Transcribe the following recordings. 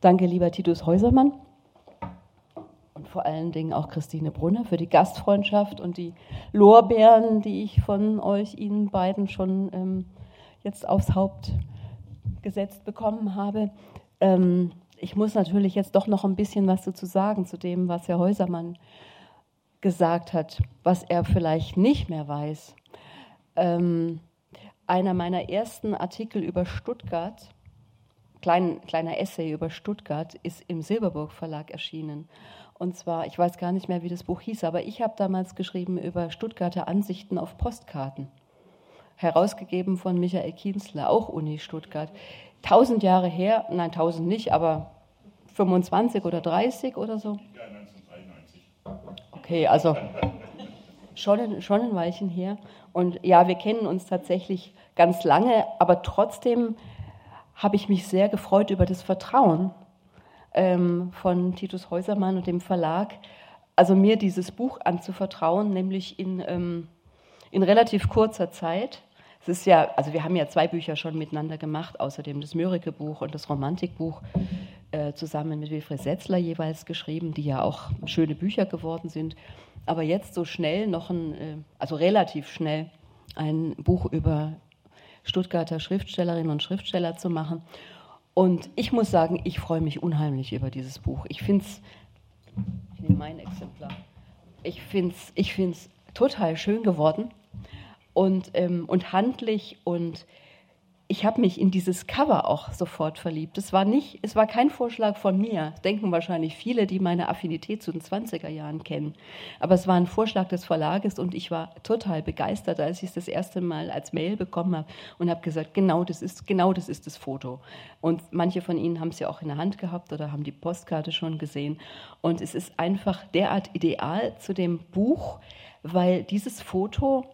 Danke, lieber Titus Häusermann und vor allen Dingen auch Christine Brunner für die Gastfreundschaft und die Lorbeeren, die ich von euch, Ihnen beiden schon ähm, jetzt aufs Haupt gesetzt bekommen habe. Ähm, ich muss natürlich jetzt doch noch ein bisschen was dazu sagen, zu dem, was Herr Häusermann gesagt hat, was er vielleicht nicht mehr weiß. Ähm, einer meiner ersten Artikel über Stuttgart, klein, kleiner Essay über Stuttgart, ist im Silberburg Verlag erschienen. Und zwar, ich weiß gar nicht mehr, wie das Buch hieß, aber ich habe damals geschrieben über Stuttgarter Ansichten auf Postkarten. Herausgegeben von Michael Kienzler, auch Uni Stuttgart. Tausend Jahre her, nein, tausend nicht, aber 25 oder 30 oder so? Ja, 1993. Okay, also schon, schon ein Weilchen her. Und ja, wir kennen uns tatsächlich ganz lange, aber trotzdem habe ich mich sehr gefreut über das Vertrauen, ähm, von Titus Häusermann und dem Verlag, also mir dieses Buch anzuvertrauen, nämlich in, ähm, in relativ kurzer Zeit. Es ist ja, also wir haben ja zwei Bücher schon miteinander gemacht, außerdem das Mörike-Buch und das Romantikbuch äh, zusammen mit Wilfried Setzler jeweils geschrieben, die ja auch schöne Bücher geworden sind. Aber jetzt so schnell noch ein, äh, also relativ schnell, ein Buch über Stuttgarter Schriftstellerinnen und Schriftsteller zu machen und ich muss sagen, ich freue mich unheimlich über dieses Buch. Ich finde es, ich nehme mein Exemplar, ich finde es ich find's total schön geworden und, ähm, und handlich und ich habe mich in dieses Cover auch sofort verliebt. Es war nicht, es war kein Vorschlag von mir. Denken wahrscheinlich viele, die meine Affinität zu den 20er Jahren kennen. Aber es war ein Vorschlag des Verlages und ich war total begeistert, als ich es das erste Mal als Mail bekommen habe und habe gesagt, genau das ist, genau das ist das Foto. Und manche von Ihnen haben es ja auch in der Hand gehabt oder haben die Postkarte schon gesehen. Und es ist einfach derart ideal zu dem Buch, weil dieses Foto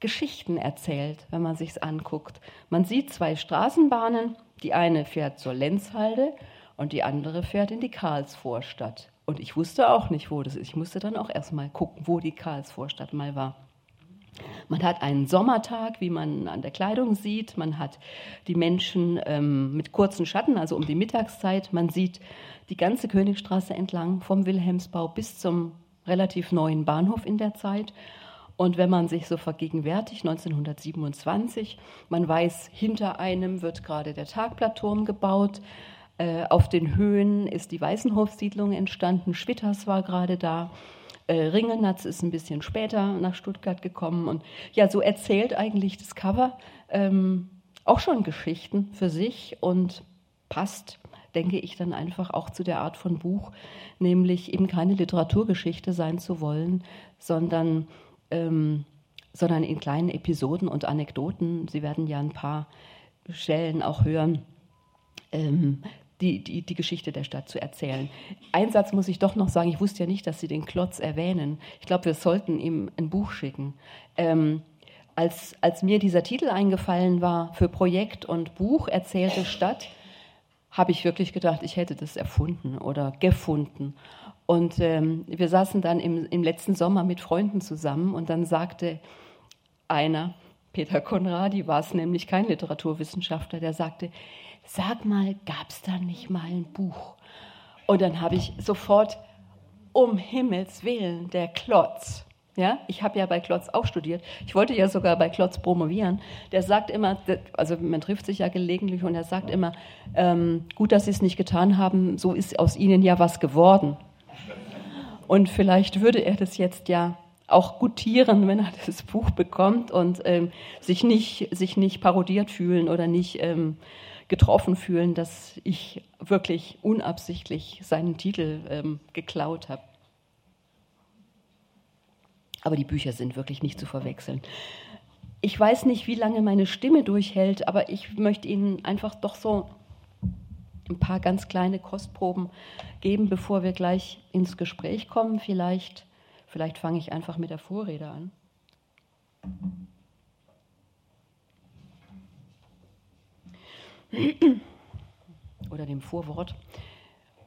Geschichten erzählt, wenn man sich anguckt. Man sieht zwei Straßenbahnen, die eine fährt zur Lenzhalde und die andere fährt in die Karlsvorstadt. Und ich wusste auch nicht, wo das ist. Ich musste dann auch erstmal gucken, wo die Karlsvorstadt mal war. Man hat einen Sommertag, wie man an der Kleidung sieht. Man hat die Menschen ähm, mit kurzen Schatten, also um die Mittagszeit. Man sieht die ganze Königstraße entlang vom Wilhelmsbau bis zum relativ neuen Bahnhof in der Zeit. Und wenn man sich so vergegenwärtigt, 1927, man weiß, hinter einem wird gerade der Tagblattturm gebaut, äh, auf den Höhen ist die Weißenhofsiedlung entstanden, Schwitters war gerade da, äh, Ringelnatz ist ein bisschen später nach Stuttgart gekommen. Und ja, so erzählt eigentlich das Cover ähm, auch schon Geschichten für sich und passt denke ich dann einfach auch zu der Art von Buch, nämlich eben keine Literaturgeschichte sein zu wollen, sondern ähm, sondern in kleinen Episoden und Anekdoten. Sie werden ja ein paar Stellen auch hören, ähm, die, die, die Geschichte der Stadt zu erzählen. Ein Satz muss ich doch noch sagen, ich wusste ja nicht, dass Sie den Klotz erwähnen. Ich glaube, wir sollten ihm ein Buch schicken. Ähm, als, als mir dieser Titel eingefallen war für Projekt und Buch Erzählte Stadt, habe ich wirklich gedacht, ich hätte das erfunden oder gefunden. Und ähm, wir saßen dann im, im letzten Sommer mit Freunden zusammen und dann sagte einer, Peter Konradi war es nämlich kein Literaturwissenschaftler, der sagte, sag mal, gab es da nicht mal ein Buch? Und dann habe ich sofort, um Himmels Willen, der Klotz. Ja, ich habe ja bei Klotz auch studiert. Ich wollte ja sogar bei Klotz promovieren. Der sagt immer, also man trifft sich ja gelegentlich und er sagt immer, ähm, gut, dass Sie es nicht getan haben, so ist aus Ihnen ja was geworden. Und vielleicht würde er das jetzt ja auch gutieren, wenn er das Buch bekommt und ähm, sich, nicht, sich nicht parodiert fühlen oder nicht ähm, getroffen fühlen, dass ich wirklich unabsichtlich seinen Titel ähm, geklaut habe. Aber die Bücher sind wirklich nicht zu verwechseln. Ich weiß nicht, wie lange meine Stimme durchhält, aber ich möchte Ihnen einfach doch so ein paar ganz kleine Kostproben geben, bevor wir gleich ins Gespräch kommen. Vielleicht, vielleicht fange ich einfach mit der Vorrede an. Oder dem Vorwort.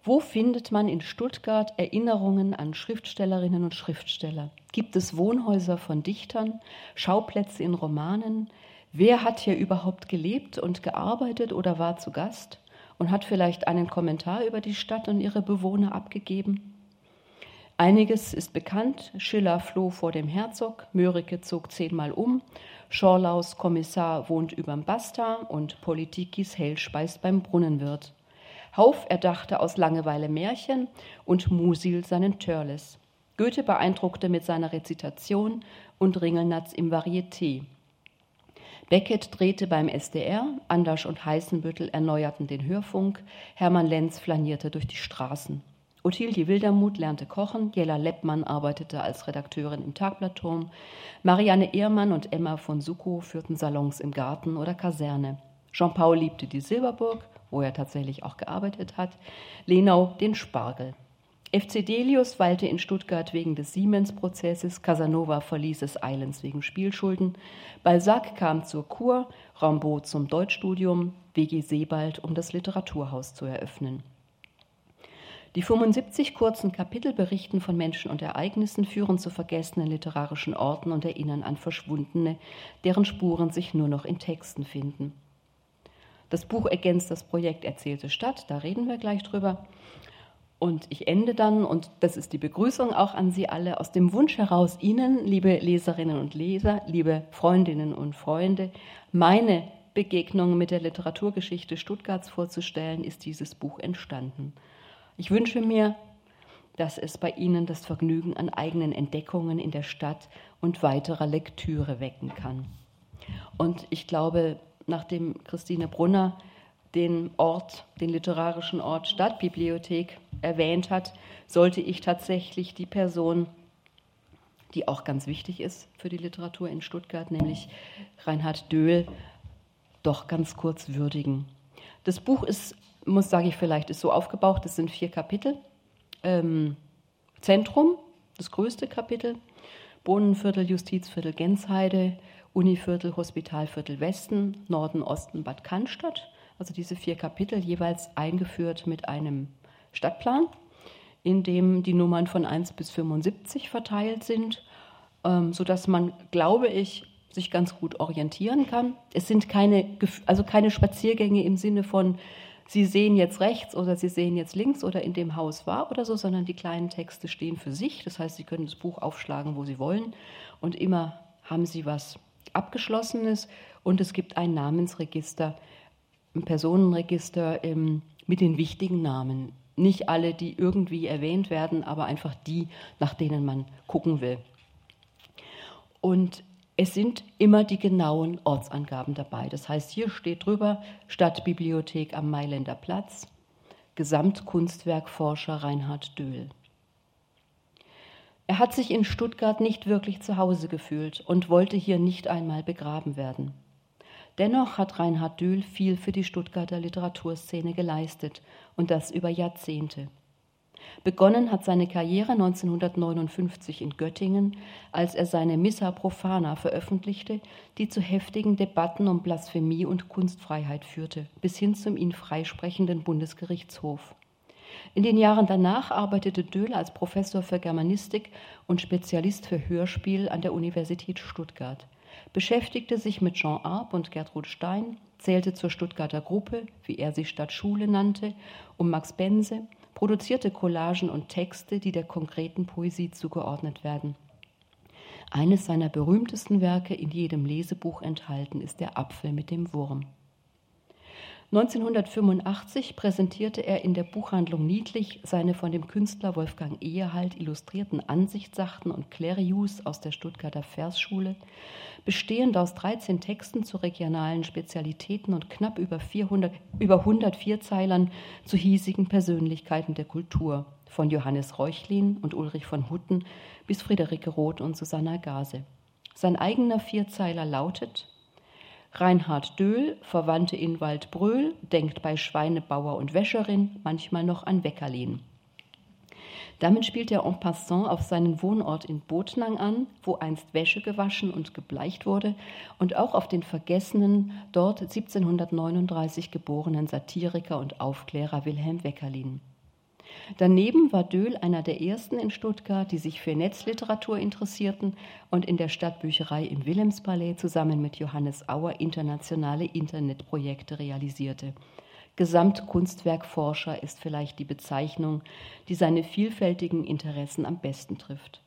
Wo findet man in Stuttgart Erinnerungen an Schriftstellerinnen und Schriftsteller? Gibt es Wohnhäuser von Dichtern, Schauplätze in Romanen? Wer hat hier überhaupt gelebt und gearbeitet oder war zu Gast? Und hat vielleicht einen Kommentar über die Stadt und ihre Bewohner abgegeben. Einiges ist bekannt. Schiller floh vor dem Herzog, Mörike zog zehnmal um, Schorlaus Kommissar wohnt überm Basta und Politikis Hell speist beim Brunnenwirt. Hauf erdachte aus Langeweile Märchen und Musil seinen Törles. Goethe beeindruckte mit seiner Rezitation und Ringelnatz im Varieté. Beckett drehte beim SDR, Andersch und Heißenbüttel erneuerten den Hörfunk, Hermann Lenz flanierte durch die Straßen. Ottilie Wildermuth lernte kochen, Jella Leppmann arbeitete als Redakteurin im Tagblattturm, Marianne Ehrmann und Emma von Sukow führten Salons im Garten oder Kaserne. Jean-Paul liebte die Silberburg, wo er tatsächlich auch gearbeitet hat, Lenau den Spargel. FC Delius weilte in Stuttgart wegen des Siemens-Prozesses, Casanova verließ es eilends wegen Spielschulden, Balzac kam zur Kur, Rambaud zum Deutschstudium, W.G. Sebald, um das Literaturhaus zu eröffnen. Die 75 kurzen Kapitel berichten von Menschen und Ereignissen, führen zu vergessenen literarischen Orten und erinnern an Verschwundene, deren Spuren sich nur noch in Texten finden. Das Buch ergänzt das Projekt Erzählte Stadt, da reden wir gleich drüber. Und ich ende dann, und das ist die Begrüßung auch an Sie alle, aus dem Wunsch heraus, Ihnen, liebe Leserinnen und Leser, liebe Freundinnen und Freunde, meine Begegnung mit der Literaturgeschichte Stuttgarts vorzustellen, ist dieses Buch entstanden. Ich wünsche mir, dass es bei Ihnen das Vergnügen an eigenen Entdeckungen in der Stadt und weiterer Lektüre wecken kann. Und ich glaube, nachdem Christine Brunner den Ort, den literarischen Ort Stadtbibliothek erwähnt hat, sollte ich tatsächlich die Person, die auch ganz wichtig ist für die Literatur in Stuttgart, nämlich Reinhard Döhl, doch ganz kurz würdigen. Das Buch ist muss, sage ich vielleicht, ist so aufgebaut, das sind vier Kapitel. Ähm, Zentrum, das größte Kapitel, Bohnenviertel, Justizviertel, Gensheide, Univiertel, Hospitalviertel Westen, Norden, Osten, Bad Cannstatt. Also diese vier Kapitel jeweils eingeführt mit einem Stadtplan, in dem die Nummern von 1 bis 75 verteilt sind, ähm, sodass man, glaube ich, sich ganz gut orientieren kann. Es sind keine, also keine Spaziergänge im Sinne von, Sie sehen jetzt rechts oder Sie sehen jetzt links oder in dem Haus war oder so, sondern die kleinen Texte stehen für sich. Das heißt, Sie können das Buch aufschlagen, wo Sie wollen und immer haben Sie was Abgeschlossenes und es gibt ein Namensregister, ein Personenregister ähm, mit den wichtigen Namen. Nicht alle, die irgendwie erwähnt werden, aber einfach die, nach denen man gucken will. Und es sind immer die genauen Ortsangaben dabei. Das heißt, hier steht drüber Stadtbibliothek am Mailänder Platz, Gesamtkunstwerkforscher Reinhard Döhl. Er hat sich in Stuttgart nicht wirklich zu Hause gefühlt und wollte hier nicht einmal begraben werden. Dennoch hat Reinhard Döhl viel für die Stuttgarter Literaturszene geleistet und das über Jahrzehnte. Begonnen hat seine Karriere 1959 in Göttingen, als er seine Missa Profana veröffentlichte, die zu heftigen Debatten um Blasphemie und Kunstfreiheit führte, bis hin zum ihn freisprechenden Bundesgerichtshof. In den Jahren danach arbeitete Döhl als Professor für Germanistik und Spezialist für Hörspiel an der Universität Stuttgart, beschäftigte sich mit Jean Arp und Gertrud Stein, zählte zur Stuttgarter Gruppe, wie er sie Stadtschule nannte, um Max Bense, produzierte Collagen und Texte, die der konkreten Poesie zugeordnet werden. Eines seiner berühmtesten Werke in jedem Lesebuch enthalten ist Der Apfel mit dem Wurm. 1985 präsentierte er in der Buchhandlung Niedlich seine von dem Künstler Wolfgang Ehehalt illustrierten Ansichtssachten und Klerius aus der Stuttgarter Versschule, bestehend aus 13 Texten zu regionalen Spezialitäten und knapp über, 400, über 100 Vierzeilern zu hiesigen Persönlichkeiten der Kultur, von Johannes Reuchlin und Ulrich von Hutten bis Friederike Roth und Susanna Gase. Sein eigener Vierzeiler lautet Reinhard Döhl, Verwandte in Waldbröl, denkt bei Schweinebauer und Wäscherin manchmal noch an Weckerlin. Damit spielt er en passant auf seinen Wohnort in Botnang an, wo einst Wäsche gewaschen und gebleicht wurde, und auch auf den vergessenen, dort 1739 geborenen Satiriker und Aufklärer Wilhelm Weckerlin. Daneben war Döhl einer der ersten in Stuttgart, die sich für Netzliteratur interessierten und in der Stadtbücherei im Wilhelmspalais zusammen mit Johannes Auer internationale Internetprojekte realisierte. Gesamtkunstwerkforscher ist vielleicht die Bezeichnung, die seine vielfältigen Interessen am besten trifft.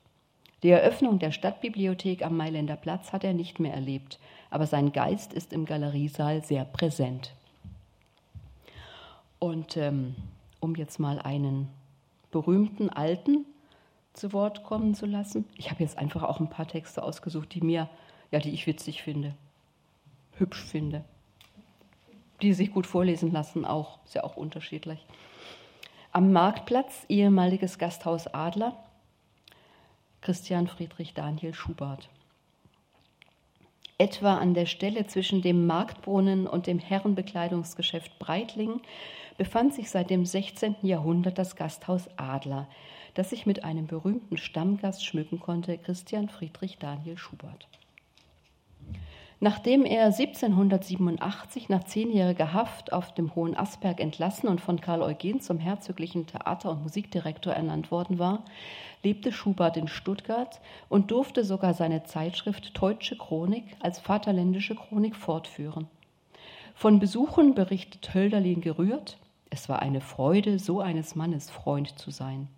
Die Eröffnung der Stadtbibliothek am Mailänder Platz hat er nicht mehr erlebt, aber sein Geist ist im Galeriesaal sehr präsent. Und ähm, um jetzt mal einen berühmten Alten zu Wort kommen zu lassen, ich habe jetzt einfach auch ein paar Texte ausgesucht, die mir, ja, die ich witzig finde, hübsch finde die sich gut vorlesen lassen, auch, ist ja auch unterschiedlich. Am Marktplatz, ehemaliges Gasthaus Adler, Christian Friedrich Daniel Schubert. Etwa an der Stelle zwischen dem Marktbrunnen und dem Herrenbekleidungsgeschäft Breitling befand sich seit dem 16. Jahrhundert das Gasthaus Adler, das sich mit einem berühmten Stammgast schmücken konnte, Christian Friedrich Daniel Schubert. Nachdem er 1787 nach zehnjähriger Haft auf dem Hohen Asperg entlassen und von Karl Eugen zum herzoglichen Theater- und Musikdirektor ernannt worden war, lebte Schubert in Stuttgart und durfte sogar seine Zeitschrift Teutsche Chronik als vaterländische Chronik fortführen. Von Besuchen berichtet Hölderlin gerührt, es war eine Freude, so eines Mannes Freund zu sein.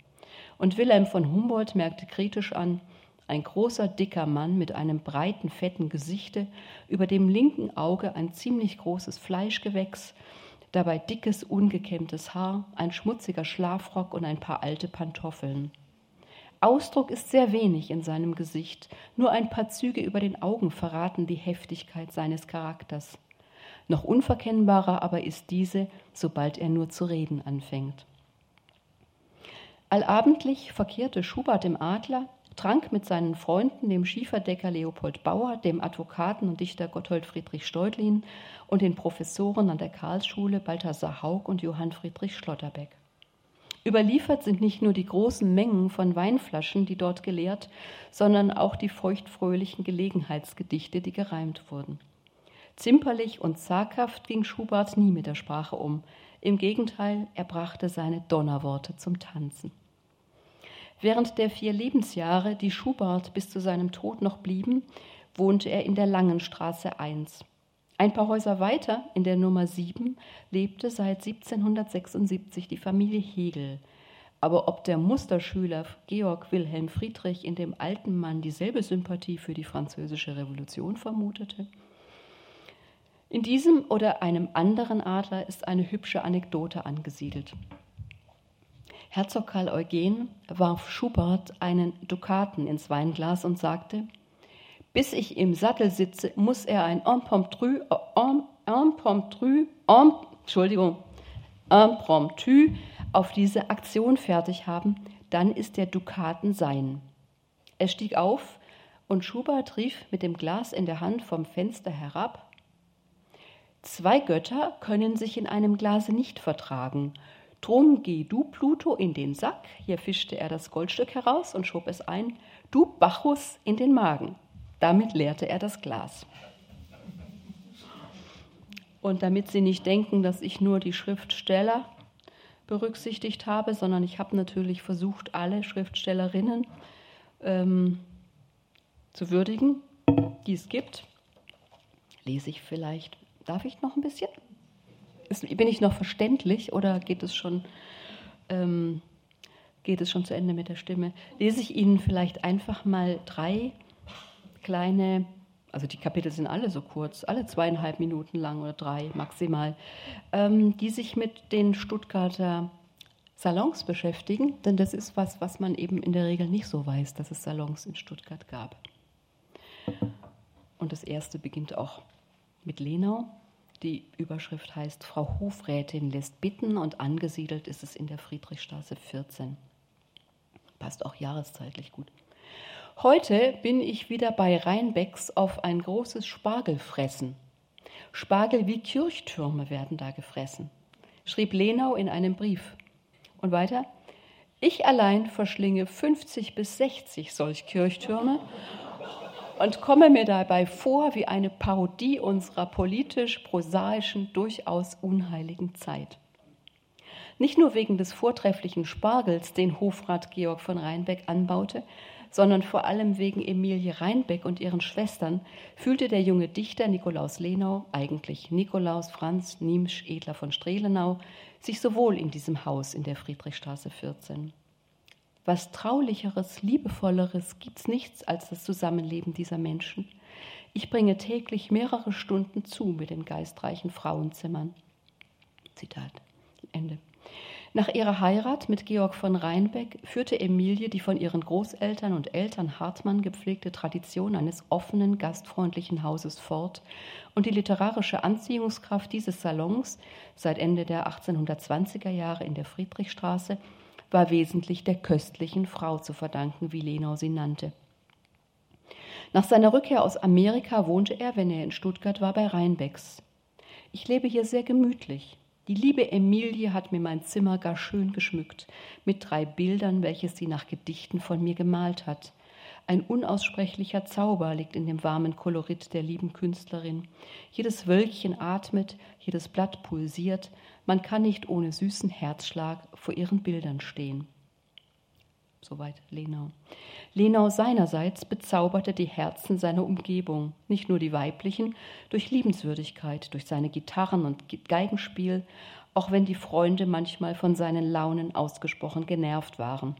Und Wilhelm von Humboldt merkte kritisch an, ein großer, dicker Mann mit einem breiten, fetten Gesichte, über dem linken Auge ein ziemlich großes Fleischgewächs, dabei dickes, ungekämmtes Haar, ein schmutziger Schlafrock und ein paar alte Pantoffeln. Ausdruck ist sehr wenig in seinem Gesicht, nur ein paar Züge über den Augen verraten die Heftigkeit seines Charakters. Noch unverkennbarer aber ist diese, sobald er nur zu reden anfängt. Allabendlich verkehrte Schubert im Adler, trank mit seinen Freunden, dem Schieferdecker Leopold Bauer, dem Advokaten und Dichter Gotthold Friedrich Steutlin und den Professoren an der Karlsschule Balthasar Haug und Johann Friedrich Schlotterbeck. Überliefert sind nicht nur die großen Mengen von Weinflaschen, die dort geleert, sondern auch die feuchtfröhlichen Gelegenheitsgedichte, die gereimt wurden. Zimperlich und zaghaft ging Schubert nie mit der Sprache um. Im Gegenteil, er brachte seine Donnerworte zum Tanzen. Während der vier Lebensjahre, die Schubert bis zu seinem Tod noch blieben, wohnte er in der Langenstraße 1. Ein paar Häuser weiter, in der Nummer 7, lebte seit 1776 die Familie Hegel. Aber ob der Musterschüler Georg Wilhelm Friedrich in dem alten Mann dieselbe Sympathie für die französische Revolution vermutete? In diesem oder einem anderen Adler ist eine hübsche Anekdote angesiedelt. Herzog Karl Eugen warf Schubert einen Dukaten ins Weinglas und sagte, bis ich im Sattel sitze, muss er ein Impromptu, Impromptu, Entschuldigung, Impromptu auf diese Aktion fertig haben, dann ist der Dukaten sein. Er stieg auf und Schubert rief mit dem Glas in der Hand vom Fenster herab, Zwei Götter können sich in einem Glase nicht vertragen, Drum geh du, Pluto, in den Sack. Hier fischte er das Goldstück heraus und schob es ein. Du, Bacchus, in den Magen. Damit leerte er das Glas. Und damit Sie nicht denken, dass ich nur die Schriftsteller berücksichtigt habe, sondern ich habe natürlich versucht, alle Schriftstellerinnen ähm, zu würdigen, die es gibt, lese ich vielleicht. Darf ich noch ein bisschen? Ist, bin ich noch verständlich oder geht es schon, ähm, geht es schon zu Ende mit der Stimme? Lese ich Ihnen vielleicht einfach mal drei kleine, also die Kapitel sind alle so kurz, alle zweieinhalb Minuten lang oder drei maximal, ähm, die sich mit den Stuttgarter Salons beschäftigen, denn das ist was, was man eben in der Regel nicht so weiß, dass es Salons in Stuttgart gab. Und das erste beginnt auch mit Lenau. Die Überschrift heißt Frau Hofrätin lässt bitten und angesiedelt ist es in der Friedrichstraße 14. Passt auch jahreszeitlich gut. Heute bin ich wieder bei Rheinbecks auf ein großes Spargelfressen. Spargel wie Kirchtürme werden da gefressen, schrieb Lenau in einem Brief. Und weiter, ich allein verschlinge 50 bis 60 solch Kirchtürme und komme mir dabei vor wie eine Parodie unserer politisch-prosaischen, durchaus unheiligen Zeit. Nicht nur wegen des vortrefflichen Spargels, den Hofrat Georg von Rheinbeck anbaute, sondern vor allem wegen Emilie Reinbeck und ihren Schwestern fühlte der junge Dichter Nikolaus Lenau, eigentlich Nikolaus Franz Niemsch Edler von Strelenau, sich so wohl in diesem Haus in der Friedrichstraße 14. Was traulicheres, liebevolleres gibt's nichts als das Zusammenleben dieser Menschen. Ich bringe täglich mehrere Stunden zu mit den geistreichen Frauenzimmern. Zitat. Ende. Nach ihrer Heirat mit Georg von Rheinbeck führte Emilie die von ihren Großeltern und Eltern Hartmann gepflegte Tradition eines offenen, gastfreundlichen Hauses fort und die literarische Anziehungskraft dieses Salons seit Ende der 1820er Jahre in der Friedrichstraße war wesentlich der köstlichen Frau zu verdanken, wie Lenau sie nannte. Nach seiner Rückkehr aus Amerika wohnte er, wenn er in Stuttgart war, bei Rheinbecks. Ich lebe hier sehr gemütlich, die liebe Emilie hat mir mein Zimmer gar schön geschmückt, mit drei Bildern, welche sie nach Gedichten von mir gemalt hat. Ein unaussprechlicher Zauber liegt in dem warmen Kolorit der lieben Künstlerin. Jedes Wölkchen atmet, jedes Blatt pulsiert, man kann nicht ohne süßen Herzschlag vor ihren Bildern stehen. Soweit Lenau. Lenau seinerseits bezauberte die Herzen seiner Umgebung, nicht nur die weiblichen, durch Liebenswürdigkeit, durch seine Gitarren und Geigenspiel, auch wenn die Freunde manchmal von seinen Launen ausgesprochen genervt waren.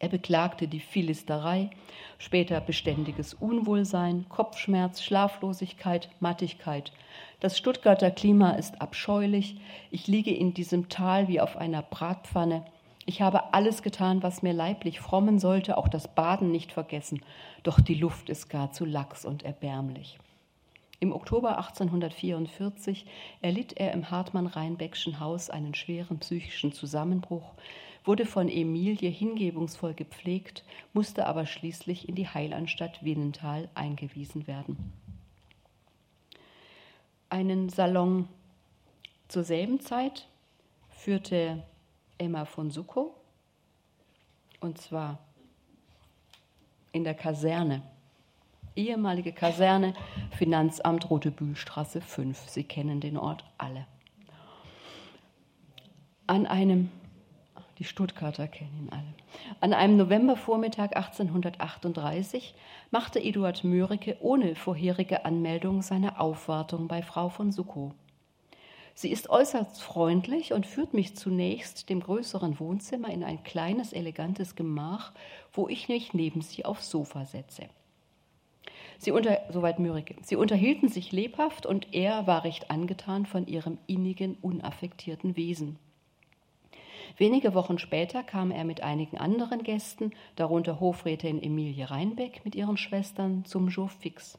Er beklagte die Philisterei, später beständiges Unwohlsein, Kopfschmerz, Schlaflosigkeit, Mattigkeit. Das Stuttgarter Klima ist abscheulich. Ich liege in diesem Tal wie auf einer Bratpfanne. Ich habe alles getan, was mir leiblich frommen sollte, auch das Baden nicht vergessen, doch die Luft ist gar zu lax und erbärmlich. Im Oktober 1844 erlitt er im Hartmann-Rheinbeckschen Haus einen schweren psychischen Zusammenbruch, wurde von Emilie hingebungsvoll gepflegt, musste aber schließlich in die Heilanstalt Winnenthal eingewiesen werden. Einen Salon zur selben Zeit führte Emma von Suckow. Und zwar in der Kaserne. Ehemalige Kaserne, Finanzamt Rote Bühlstraße 5. Sie kennen den Ort alle. An einem, die Stuttgarter kennen ihn alle, an einem Novembervormittag 1838 machte Eduard Mörike ohne vorherige Anmeldung seine Aufwartung bei Frau von Suckow. Sie ist äußerst freundlich und führt mich zunächst dem größeren Wohnzimmer in ein kleines, elegantes Gemach, wo ich mich neben sie aufs Sofa setze. Sie unter, soweit Mürike. Sie unterhielten sich lebhaft und er war recht angetan von ihrem innigen, unaffektierten Wesen. Wenige Wochen später kam er mit einigen anderen Gästen, darunter Hofrätin Emilie Reinbeck mit ihren Schwestern, zum Jour fix.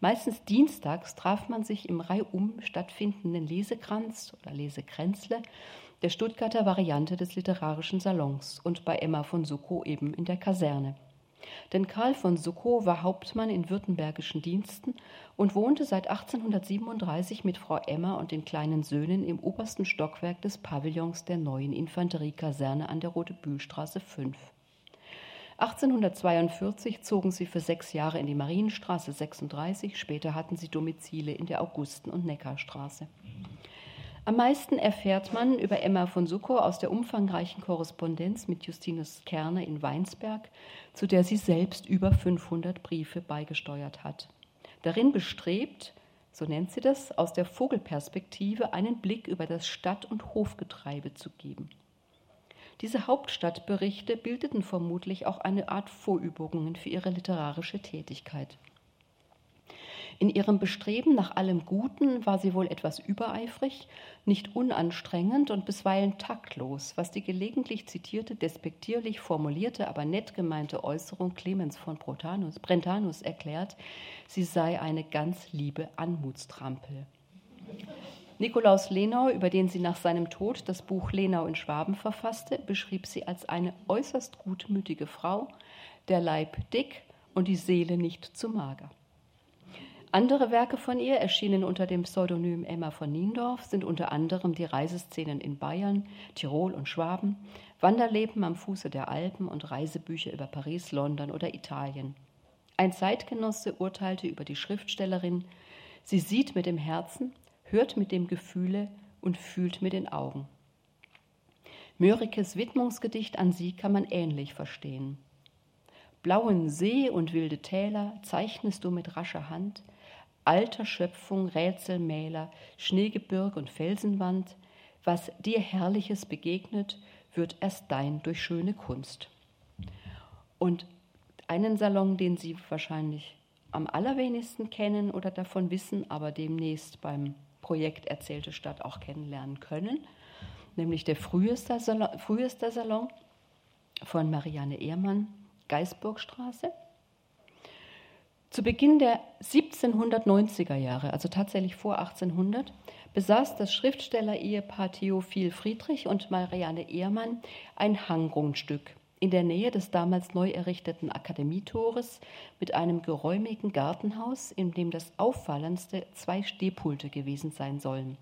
Meistens dienstags traf man sich im reihum stattfindenden Lesekranz oder Lesekränzle der Stuttgarter Variante des literarischen Salons und bei Emma von Suckow eben in der Kaserne. Denn Karl von Suckow war Hauptmann in württembergischen Diensten und wohnte seit 1837 mit Frau Emma und den kleinen Söhnen im obersten Stockwerk des Pavillons der neuen Infanteriekaserne an der Rote Bühlstraße 5. 1842 zogen sie für sechs Jahre in die Marienstraße 36, später hatten sie Domizile in der Augusten- und Neckarstraße. Am meisten erfährt man über Emma von Suckow aus der umfangreichen Korrespondenz mit Justinus Kerner in Weinsberg, zu der sie selbst über 500 Briefe beigesteuert hat. Darin bestrebt, so nennt sie das, aus der Vogelperspektive einen Blick über das Stadt- und Hofgetreibe zu geben. Diese Hauptstadtberichte bildeten vermutlich auch eine Art Vorübungen für ihre literarische Tätigkeit. In ihrem Bestreben nach allem Guten war sie wohl etwas übereifrig, nicht unanstrengend und bisweilen taktlos, was die gelegentlich zitierte, despektierlich formulierte, aber nett gemeinte Äußerung Clemens von Brentanus, Brentanus erklärt, sie sei eine ganz liebe Anmutstrampel. Nikolaus Lenau, über den sie nach seinem Tod das Buch Lenau in Schwaben verfasste, beschrieb sie als eine äußerst gutmütige Frau, der Leib dick und die Seele nicht zu mager. Andere Werke von ihr erschienen unter dem Pseudonym Emma von Niendorf, sind unter anderem die Reiseszenen in Bayern, Tirol und Schwaben, Wanderleben am Fuße der Alpen und Reisebücher über Paris, London oder Italien. Ein Zeitgenosse urteilte über die Schriftstellerin, sie sieht mit dem Herzen, hört mit dem Gefühle und fühlt mit den Augen. Mörikes Widmungsgedicht an sie kann man ähnlich verstehen. Blauen See und wilde Täler zeichnest du mit rascher Hand, alter Schöpfung Rätselmäler, Schneegebirg und Felsenwand, was dir Herrliches begegnet, wird erst dein durch schöne Kunst. Und einen Salon, den Sie wahrscheinlich am allerwenigsten kennen oder davon wissen, aber demnächst beim Projekt Erzählte Stadt auch kennenlernen können, nämlich der Frühester Salon, Frühester Salon von Marianne Ehrmann, Geisburgstraße. Zu Beginn der 1790er Jahre, also tatsächlich vor 1800, besaß das Schriftsteller-Ehepaar Theophil Friedrich und Marianne Ehrmann ein Hanggrundstück in der Nähe des damals neu errichteten Akademietores mit einem geräumigen Gartenhaus, in dem das auffallendste zwei Stehpulte gewesen sein sollen.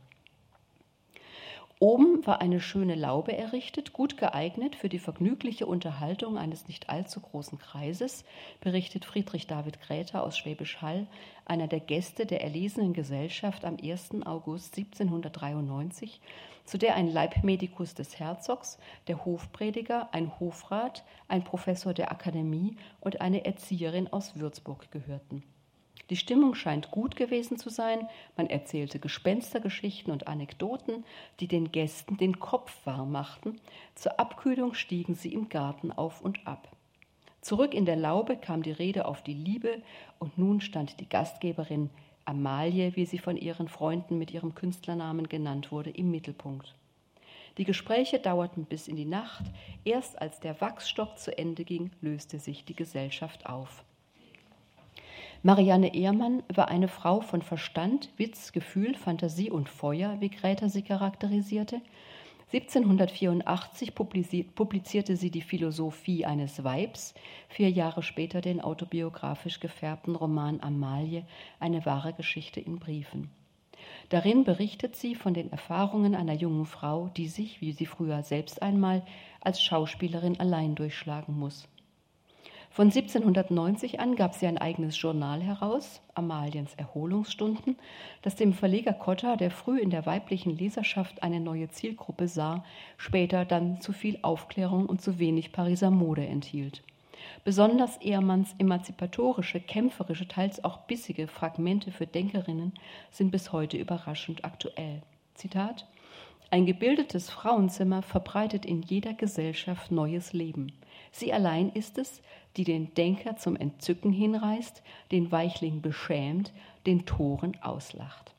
Oben war eine schöne Laube errichtet, gut geeignet für die vergnügliche Unterhaltung eines nicht allzu großen Kreises, berichtet Friedrich David Gräter aus Schwäbisch Hall, einer der Gäste der erlesenen Gesellschaft am 1. August 1793, zu der ein Leibmedikus des Herzogs, der Hofprediger, ein Hofrat, ein Professor der Akademie und eine Erzieherin aus Würzburg gehörten. Die Stimmung scheint gut gewesen zu sein. Man erzählte Gespenstergeschichten und Anekdoten, die den Gästen den Kopf warm machten. Zur Abkühlung stiegen sie im Garten auf und ab. Zurück in der Laube kam die Rede auf die Liebe und nun stand die Gastgeberin Amalie, wie sie von ihren Freunden mit ihrem Künstlernamen genannt wurde, im Mittelpunkt. Die Gespräche dauerten bis in die Nacht. Erst als der Wachsstock zu Ende ging, löste sich die Gesellschaft auf. Marianne Ehrmann war eine Frau von Verstand, Witz, Gefühl, Fantasie und Feuer, wie Gräter sie charakterisierte. 1784 publizierte sie die Philosophie eines Weibs, vier Jahre später den autobiografisch gefärbten Roman Amalie, eine wahre Geschichte in Briefen. Darin berichtet sie von den Erfahrungen einer jungen Frau, die sich, wie sie früher selbst einmal, als Schauspielerin allein durchschlagen muss. Von 1790 an gab sie ein eigenes Journal heraus, Amaliens Erholungsstunden, das dem Verleger Cotta, der früh in der weiblichen Leserschaft eine neue Zielgruppe sah, später dann zu viel Aufklärung und zu wenig Pariser Mode enthielt. Besonders Ehrmanns emanzipatorische, kämpferische, teils auch bissige Fragmente für Denkerinnen sind bis heute überraschend aktuell. Zitat Ein gebildetes Frauenzimmer verbreitet in jeder Gesellschaft neues Leben. Sie allein ist es, die den Denker zum Entzücken hinreißt, den Weichling beschämt, den Toren auslacht.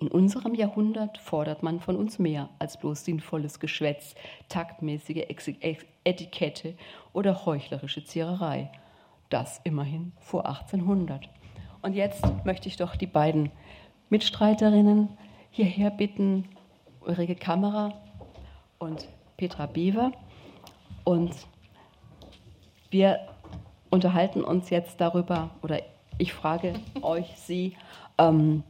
In unserem Jahrhundert fordert man von uns mehr als bloß sinnvolles Geschwätz, taktmäßige Etikette oder heuchlerische Ziererei. Das immerhin vor 1800. Und jetzt möchte ich doch die beiden Mitstreiterinnen hierher bitten, Ulrike Kammerer und Petra Bever. Und wir unterhalten uns jetzt darüber, oder ich frage euch, Sie, ähm,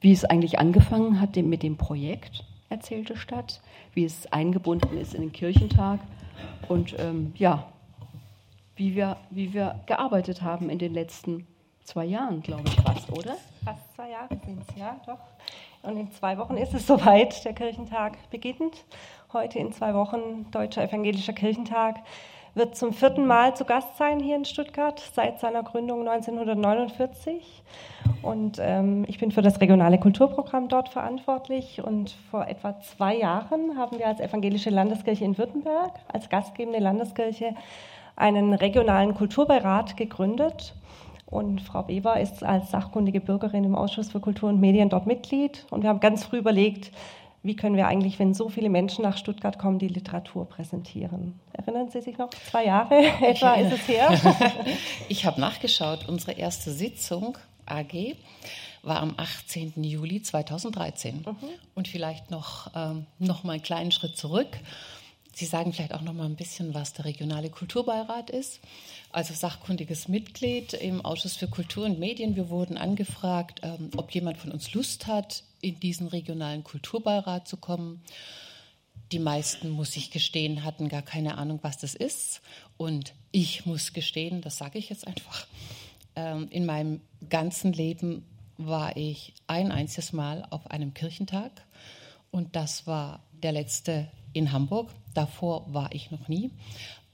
wie es eigentlich angefangen hat mit dem Projekt Erzählte Stadt, wie es eingebunden ist in den Kirchentag und ähm, ja, wie wir, wie wir gearbeitet haben in den letzten zwei Jahren, glaube ich fast, oder? Fast zwei Jahre sind es, ja, doch. Und in zwei Wochen ist es soweit, der Kirchentag beginnt. Heute in zwei Wochen Deutscher Evangelischer Kirchentag wird zum vierten Mal zu Gast sein hier in Stuttgart seit seiner Gründung 1949. Und ähm, ich bin für das regionale Kulturprogramm dort verantwortlich. Und vor etwa zwei Jahren haben wir als Evangelische Landeskirche in Württemberg, als gastgebende Landeskirche, einen regionalen Kulturbeirat gegründet. Und Frau Weber ist als sachkundige Bürgerin im Ausschuss für Kultur und Medien dort Mitglied. Und wir haben ganz früh überlegt, wie können wir eigentlich, wenn so viele Menschen nach Stuttgart kommen, die Literatur präsentieren. Erinnern Sie sich noch? Zwei Jahre etwa ist es her. ich habe nachgeschaut. Unsere erste Sitzung AG war am 18. Juli 2013. Mhm. Und vielleicht noch, ähm, noch mal einen kleinen Schritt zurück. Sie sagen vielleicht auch noch mal ein bisschen, was der regionale Kulturbeirat ist. Also sachkundiges Mitglied im Ausschuss für Kultur und Medien. Wir wurden angefragt, ähm, ob jemand von uns Lust hat, in diesen regionalen Kulturbeirat zu kommen. Die meisten, muss ich gestehen, hatten gar keine Ahnung, was das ist. Und ich muss gestehen, das sage ich jetzt einfach, ähm, in meinem ganzen Leben war ich ein einziges Mal auf einem Kirchentag. Und das war der letzte in Hamburg. Davor war ich noch nie.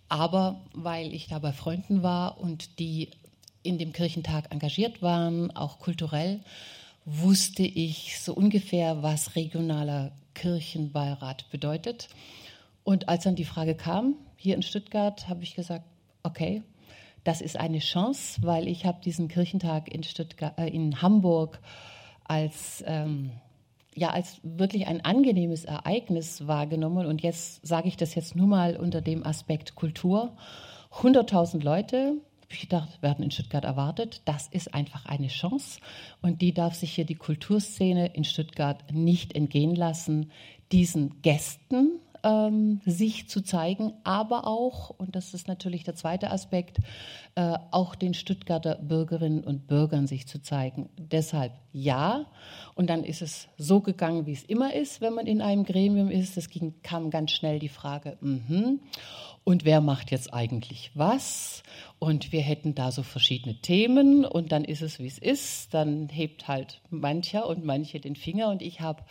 Aber weil ich da bei Freunden war und die in dem Kirchentag engagiert waren, auch kulturell, wusste ich so ungefähr, was regionaler Kirchenbeirat bedeutet. Und als dann die Frage kam, hier in Stuttgart, habe ich gesagt, okay, das ist eine Chance, weil ich habe diesen Kirchentag in, Stuttgart, äh, in Hamburg als, ähm, ja, als wirklich ein angenehmes Ereignis wahrgenommen. Und jetzt sage ich das jetzt nur mal unter dem Aspekt Kultur. 100.000 Leute, ich gedacht, werden in Stuttgart erwartet. Das ist einfach eine Chance und die darf sich hier die Kulturszene in Stuttgart nicht entgehen lassen, diesen Gästen ähm, sich zu zeigen, aber auch, und das ist natürlich der zweite Aspekt, äh, auch den Stuttgarter Bürgerinnen und Bürgern sich zu zeigen. Deshalb ja. Und dann ist es so gegangen, wie es immer ist, wenn man in einem Gremium ist. Es ging, kam ganz schnell die Frage, mm und wer macht jetzt eigentlich was? Und wir hätten da so verschiedene Themen und dann ist es, wie es ist. Dann hebt halt mancher und manche den Finger und ich habe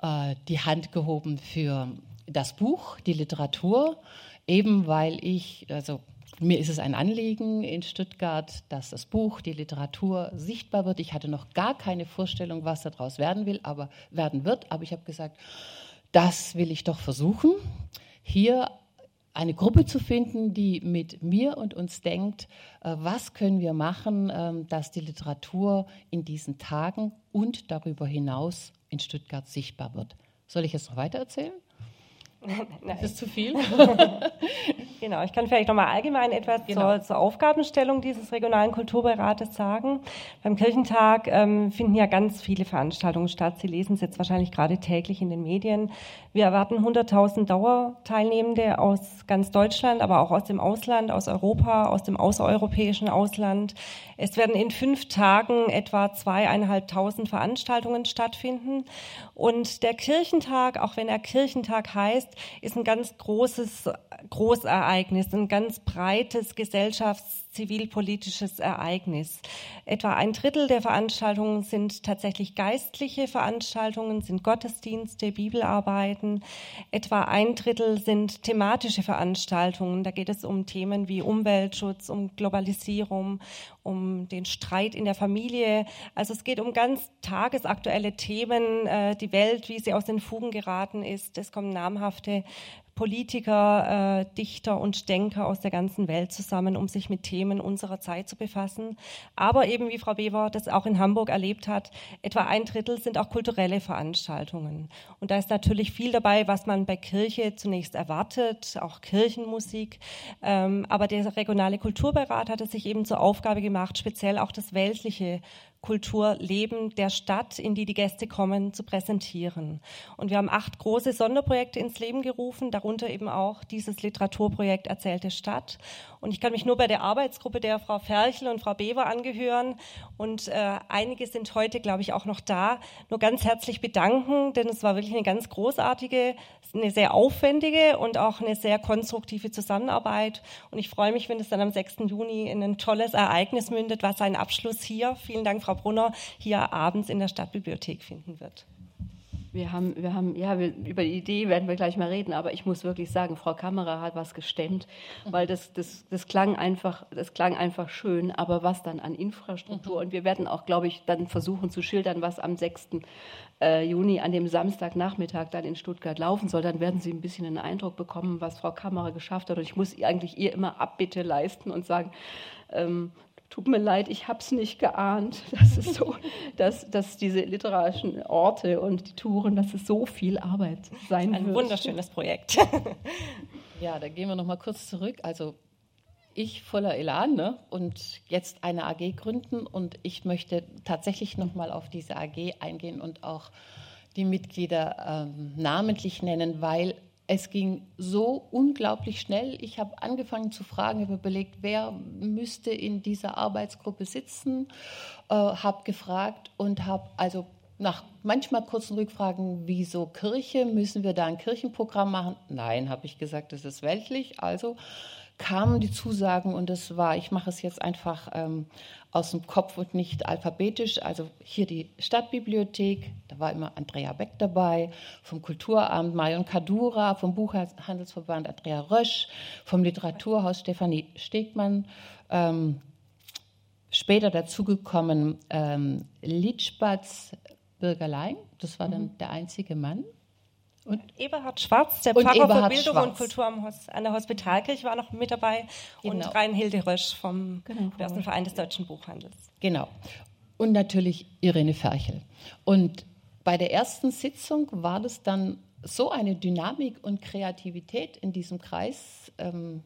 äh, die Hand gehoben für das Buch, die Literatur, eben weil ich, also mir ist es ein Anliegen in Stuttgart, dass das Buch, die Literatur sichtbar wird. Ich hatte noch gar keine Vorstellung, was daraus werden will, aber werden wird. Aber ich habe gesagt, das will ich doch versuchen, hier eine Gruppe zu finden, die mit mir und uns denkt, äh, was können wir machen, ähm, dass die Literatur in diesen Tagen und darüber hinaus in Stuttgart sichtbar wird. Soll ich jetzt noch weiter erzählen? Nein. Das ist zu viel. genau, ich kann vielleicht nochmal allgemein etwas genau. zur, zur, Aufgabenstellung dieses regionalen Kulturberates sagen. Beim Kirchentag ähm, finden ja ganz viele Veranstaltungen statt. Sie lesen es jetzt wahrscheinlich gerade täglich in den Medien. Wir erwarten 100.000 Dauerteilnehmende aus ganz Deutschland, aber auch aus dem Ausland, aus Europa, aus dem außereuropäischen Ausland. Es werden in fünf Tagen etwa zweieinhalbtausend Veranstaltungen stattfinden. Und der Kirchentag, auch wenn er Kirchentag heißt, ist ein ganz großes Großereignis, ein ganz breites Gesellschafts- zivilpolitisches Ereignis. Etwa ein Drittel der Veranstaltungen sind tatsächlich geistliche Veranstaltungen, sind Gottesdienste, Bibelarbeiten. Etwa ein Drittel sind thematische Veranstaltungen. Da geht es um Themen wie Umweltschutz, um Globalisierung, um den Streit in der Familie. Also es geht um ganz tagesaktuelle Themen, äh, die Welt, wie sie aus den Fugen geraten ist. Es kommen namhafte Politiker, äh, Dichter und Denker aus der ganzen Welt zusammen, um sich mit Themen unserer Zeit zu befassen. Aber eben, wie Frau Bever das auch in Hamburg erlebt hat, etwa ein Drittel sind auch kulturelle Veranstaltungen. Und da ist natürlich viel dabei, was man bei Kirche zunächst erwartet, auch Kirchenmusik. Ähm, aber der regionale Kulturbeirat hat es sich eben zur Aufgabe gemacht, speziell auch das weltliche Kulturleben der Stadt, in die die Gäste kommen, zu präsentieren. Und wir haben acht große Sonderprojekte ins Leben gerufen, darunter eben auch dieses Literaturprojekt Erzählte Stadt. Und ich kann mich nur bei der Arbeitsgruppe der Frau Ferchel und Frau Bever angehören. Und äh, einige sind heute, glaube ich, auch noch da. Nur ganz herzlich bedanken, denn es war wirklich eine ganz großartige, eine sehr aufwendige und auch eine sehr konstruktive Zusammenarbeit. Und ich freue mich, wenn es dann am 6. Juni in ein tolles Ereignis mündet, was seinen Abschluss hier, vielen Dank, Frau Brunner, hier abends in der Stadtbibliothek finden wird. Wir haben, wir haben, ja, wir, über die Idee werden wir gleich mal reden, aber ich muss wirklich sagen, Frau Kammerer hat was gestemmt, mhm. weil das, das, das klang einfach, das klang einfach schön, aber was dann an Infrastruktur mhm. und wir werden auch, glaube ich, dann versuchen zu schildern, was am 6. Äh, Juni, an dem Samstagnachmittag dann in Stuttgart laufen soll, dann werden Sie ein bisschen einen Eindruck bekommen, was Frau Kammerer geschafft hat und ich muss eigentlich ihr immer Abbitte leisten und sagen, ähm, tut mir leid, ich habe es nicht geahnt. Das ist so, dass, dass diese literarischen Orte und die Touren, dass es so viel Arbeit sein Ein wird. Ein wunderschönes Projekt. ja, da gehen wir noch mal kurz zurück. Also ich voller Elan ne? und jetzt eine AG gründen und ich möchte tatsächlich noch mal auf diese AG eingehen und auch die Mitglieder ähm, namentlich nennen, weil es ging so unglaublich schnell. Ich habe angefangen zu fragen, habe überlegt, wer müsste in dieser Arbeitsgruppe sitzen, äh, habe gefragt und habe also nach manchmal kurzen Rückfragen, wieso Kirche, müssen wir da ein Kirchenprogramm machen? Nein, habe ich gesagt, das ist weltlich. Also kamen die Zusagen und es war, ich mache es jetzt einfach ähm, aus dem Kopf und nicht alphabetisch. Also hier die Stadtbibliothek, da war immer Andrea Beck dabei, vom Kulturamt Marion Kadura, vom Buchhandelsverband Andrea Rösch, vom Literaturhaus Stefanie Stegmann. Ähm, später dazugekommen ähm, Litschbatz Bürgerlein, das war dann mhm. der einzige Mann. Und Eberhard Schwarz, der Pfarrer Eberhard für Bildung Schwarz. und Kultur an der Hospitalkirche, war noch mit dabei. Genau. Und Reinhilde Rösch vom genau. Börsenverein des Deutschen Buchhandels. Genau. Und natürlich Irene Ferchel. Und bei der ersten Sitzung war das dann so eine Dynamik und Kreativität in diesem Kreis, ähm,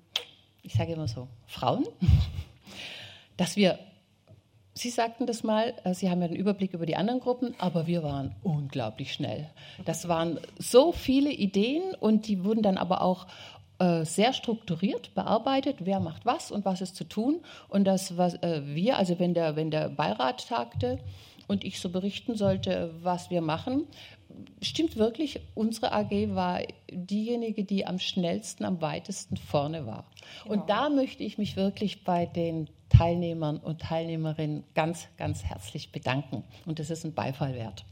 ich sage immer so, Frauen, dass wir Sie sagten das mal, äh, Sie haben ja den Überblick über die anderen Gruppen, aber wir waren unglaublich schnell. Das waren so viele Ideen und die wurden dann aber auch äh, sehr strukturiert bearbeitet, wer macht was und was ist zu tun. Und das, was äh, wir, also wenn der, wenn der Beirat tagte und ich so berichten sollte, was wir machen, stimmt wirklich, unsere AG war diejenige, die am schnellsten, am weitesten vorne war. Genau. Und da möchte ich mich wirklich bei den Teilnehmern und Teilnehmerinnen ganz, ganz herzlich bedanken. Und das ist ein Beifall wert.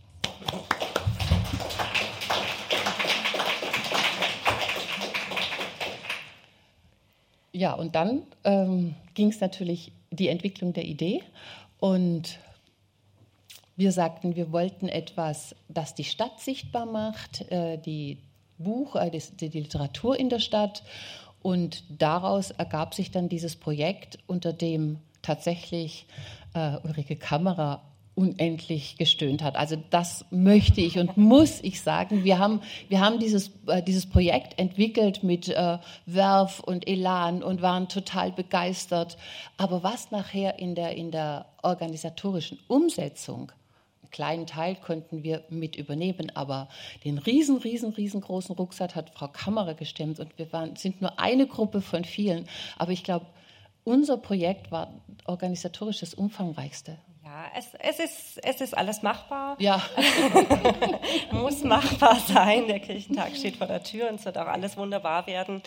Ja, und dann ähm, ging es natürlich die Entwicklung der Idee und wir sagten, wir wollten etwas, das die Stadt sichtbar macht, äh, die Buch, äh, die, die Literatur in der Stadt und daraus ergab sich dann dieses Projekt, unter dem tatsächlich äh, Ulrike Kammerer unendlich gestöhnt hat. Also das möchte ich und muss ich sagen. Wir haben, wir haben dieses, äh, dieses Projekt entwickelt mit äh, Werf und Elan und waren total begeistert. Aber was nachher in der, in der organisatorischen Umsetzung kleinen Teil konnten wir mit übernehmen, aber den riesen, riesen, riesengroßen Rucksack hat Frau Kammerer gestemmt und wir waren, sind nur eine Gruppe von vielen. Aber ich glaube, unser Projekt war organisatorisch das umfangreichste. Ja, es, es, ist, es ist alles machbar. Ja. Muss machbar sein. Der Kirchentag steht vor der Tür und es wird auch alles wunderbar werden.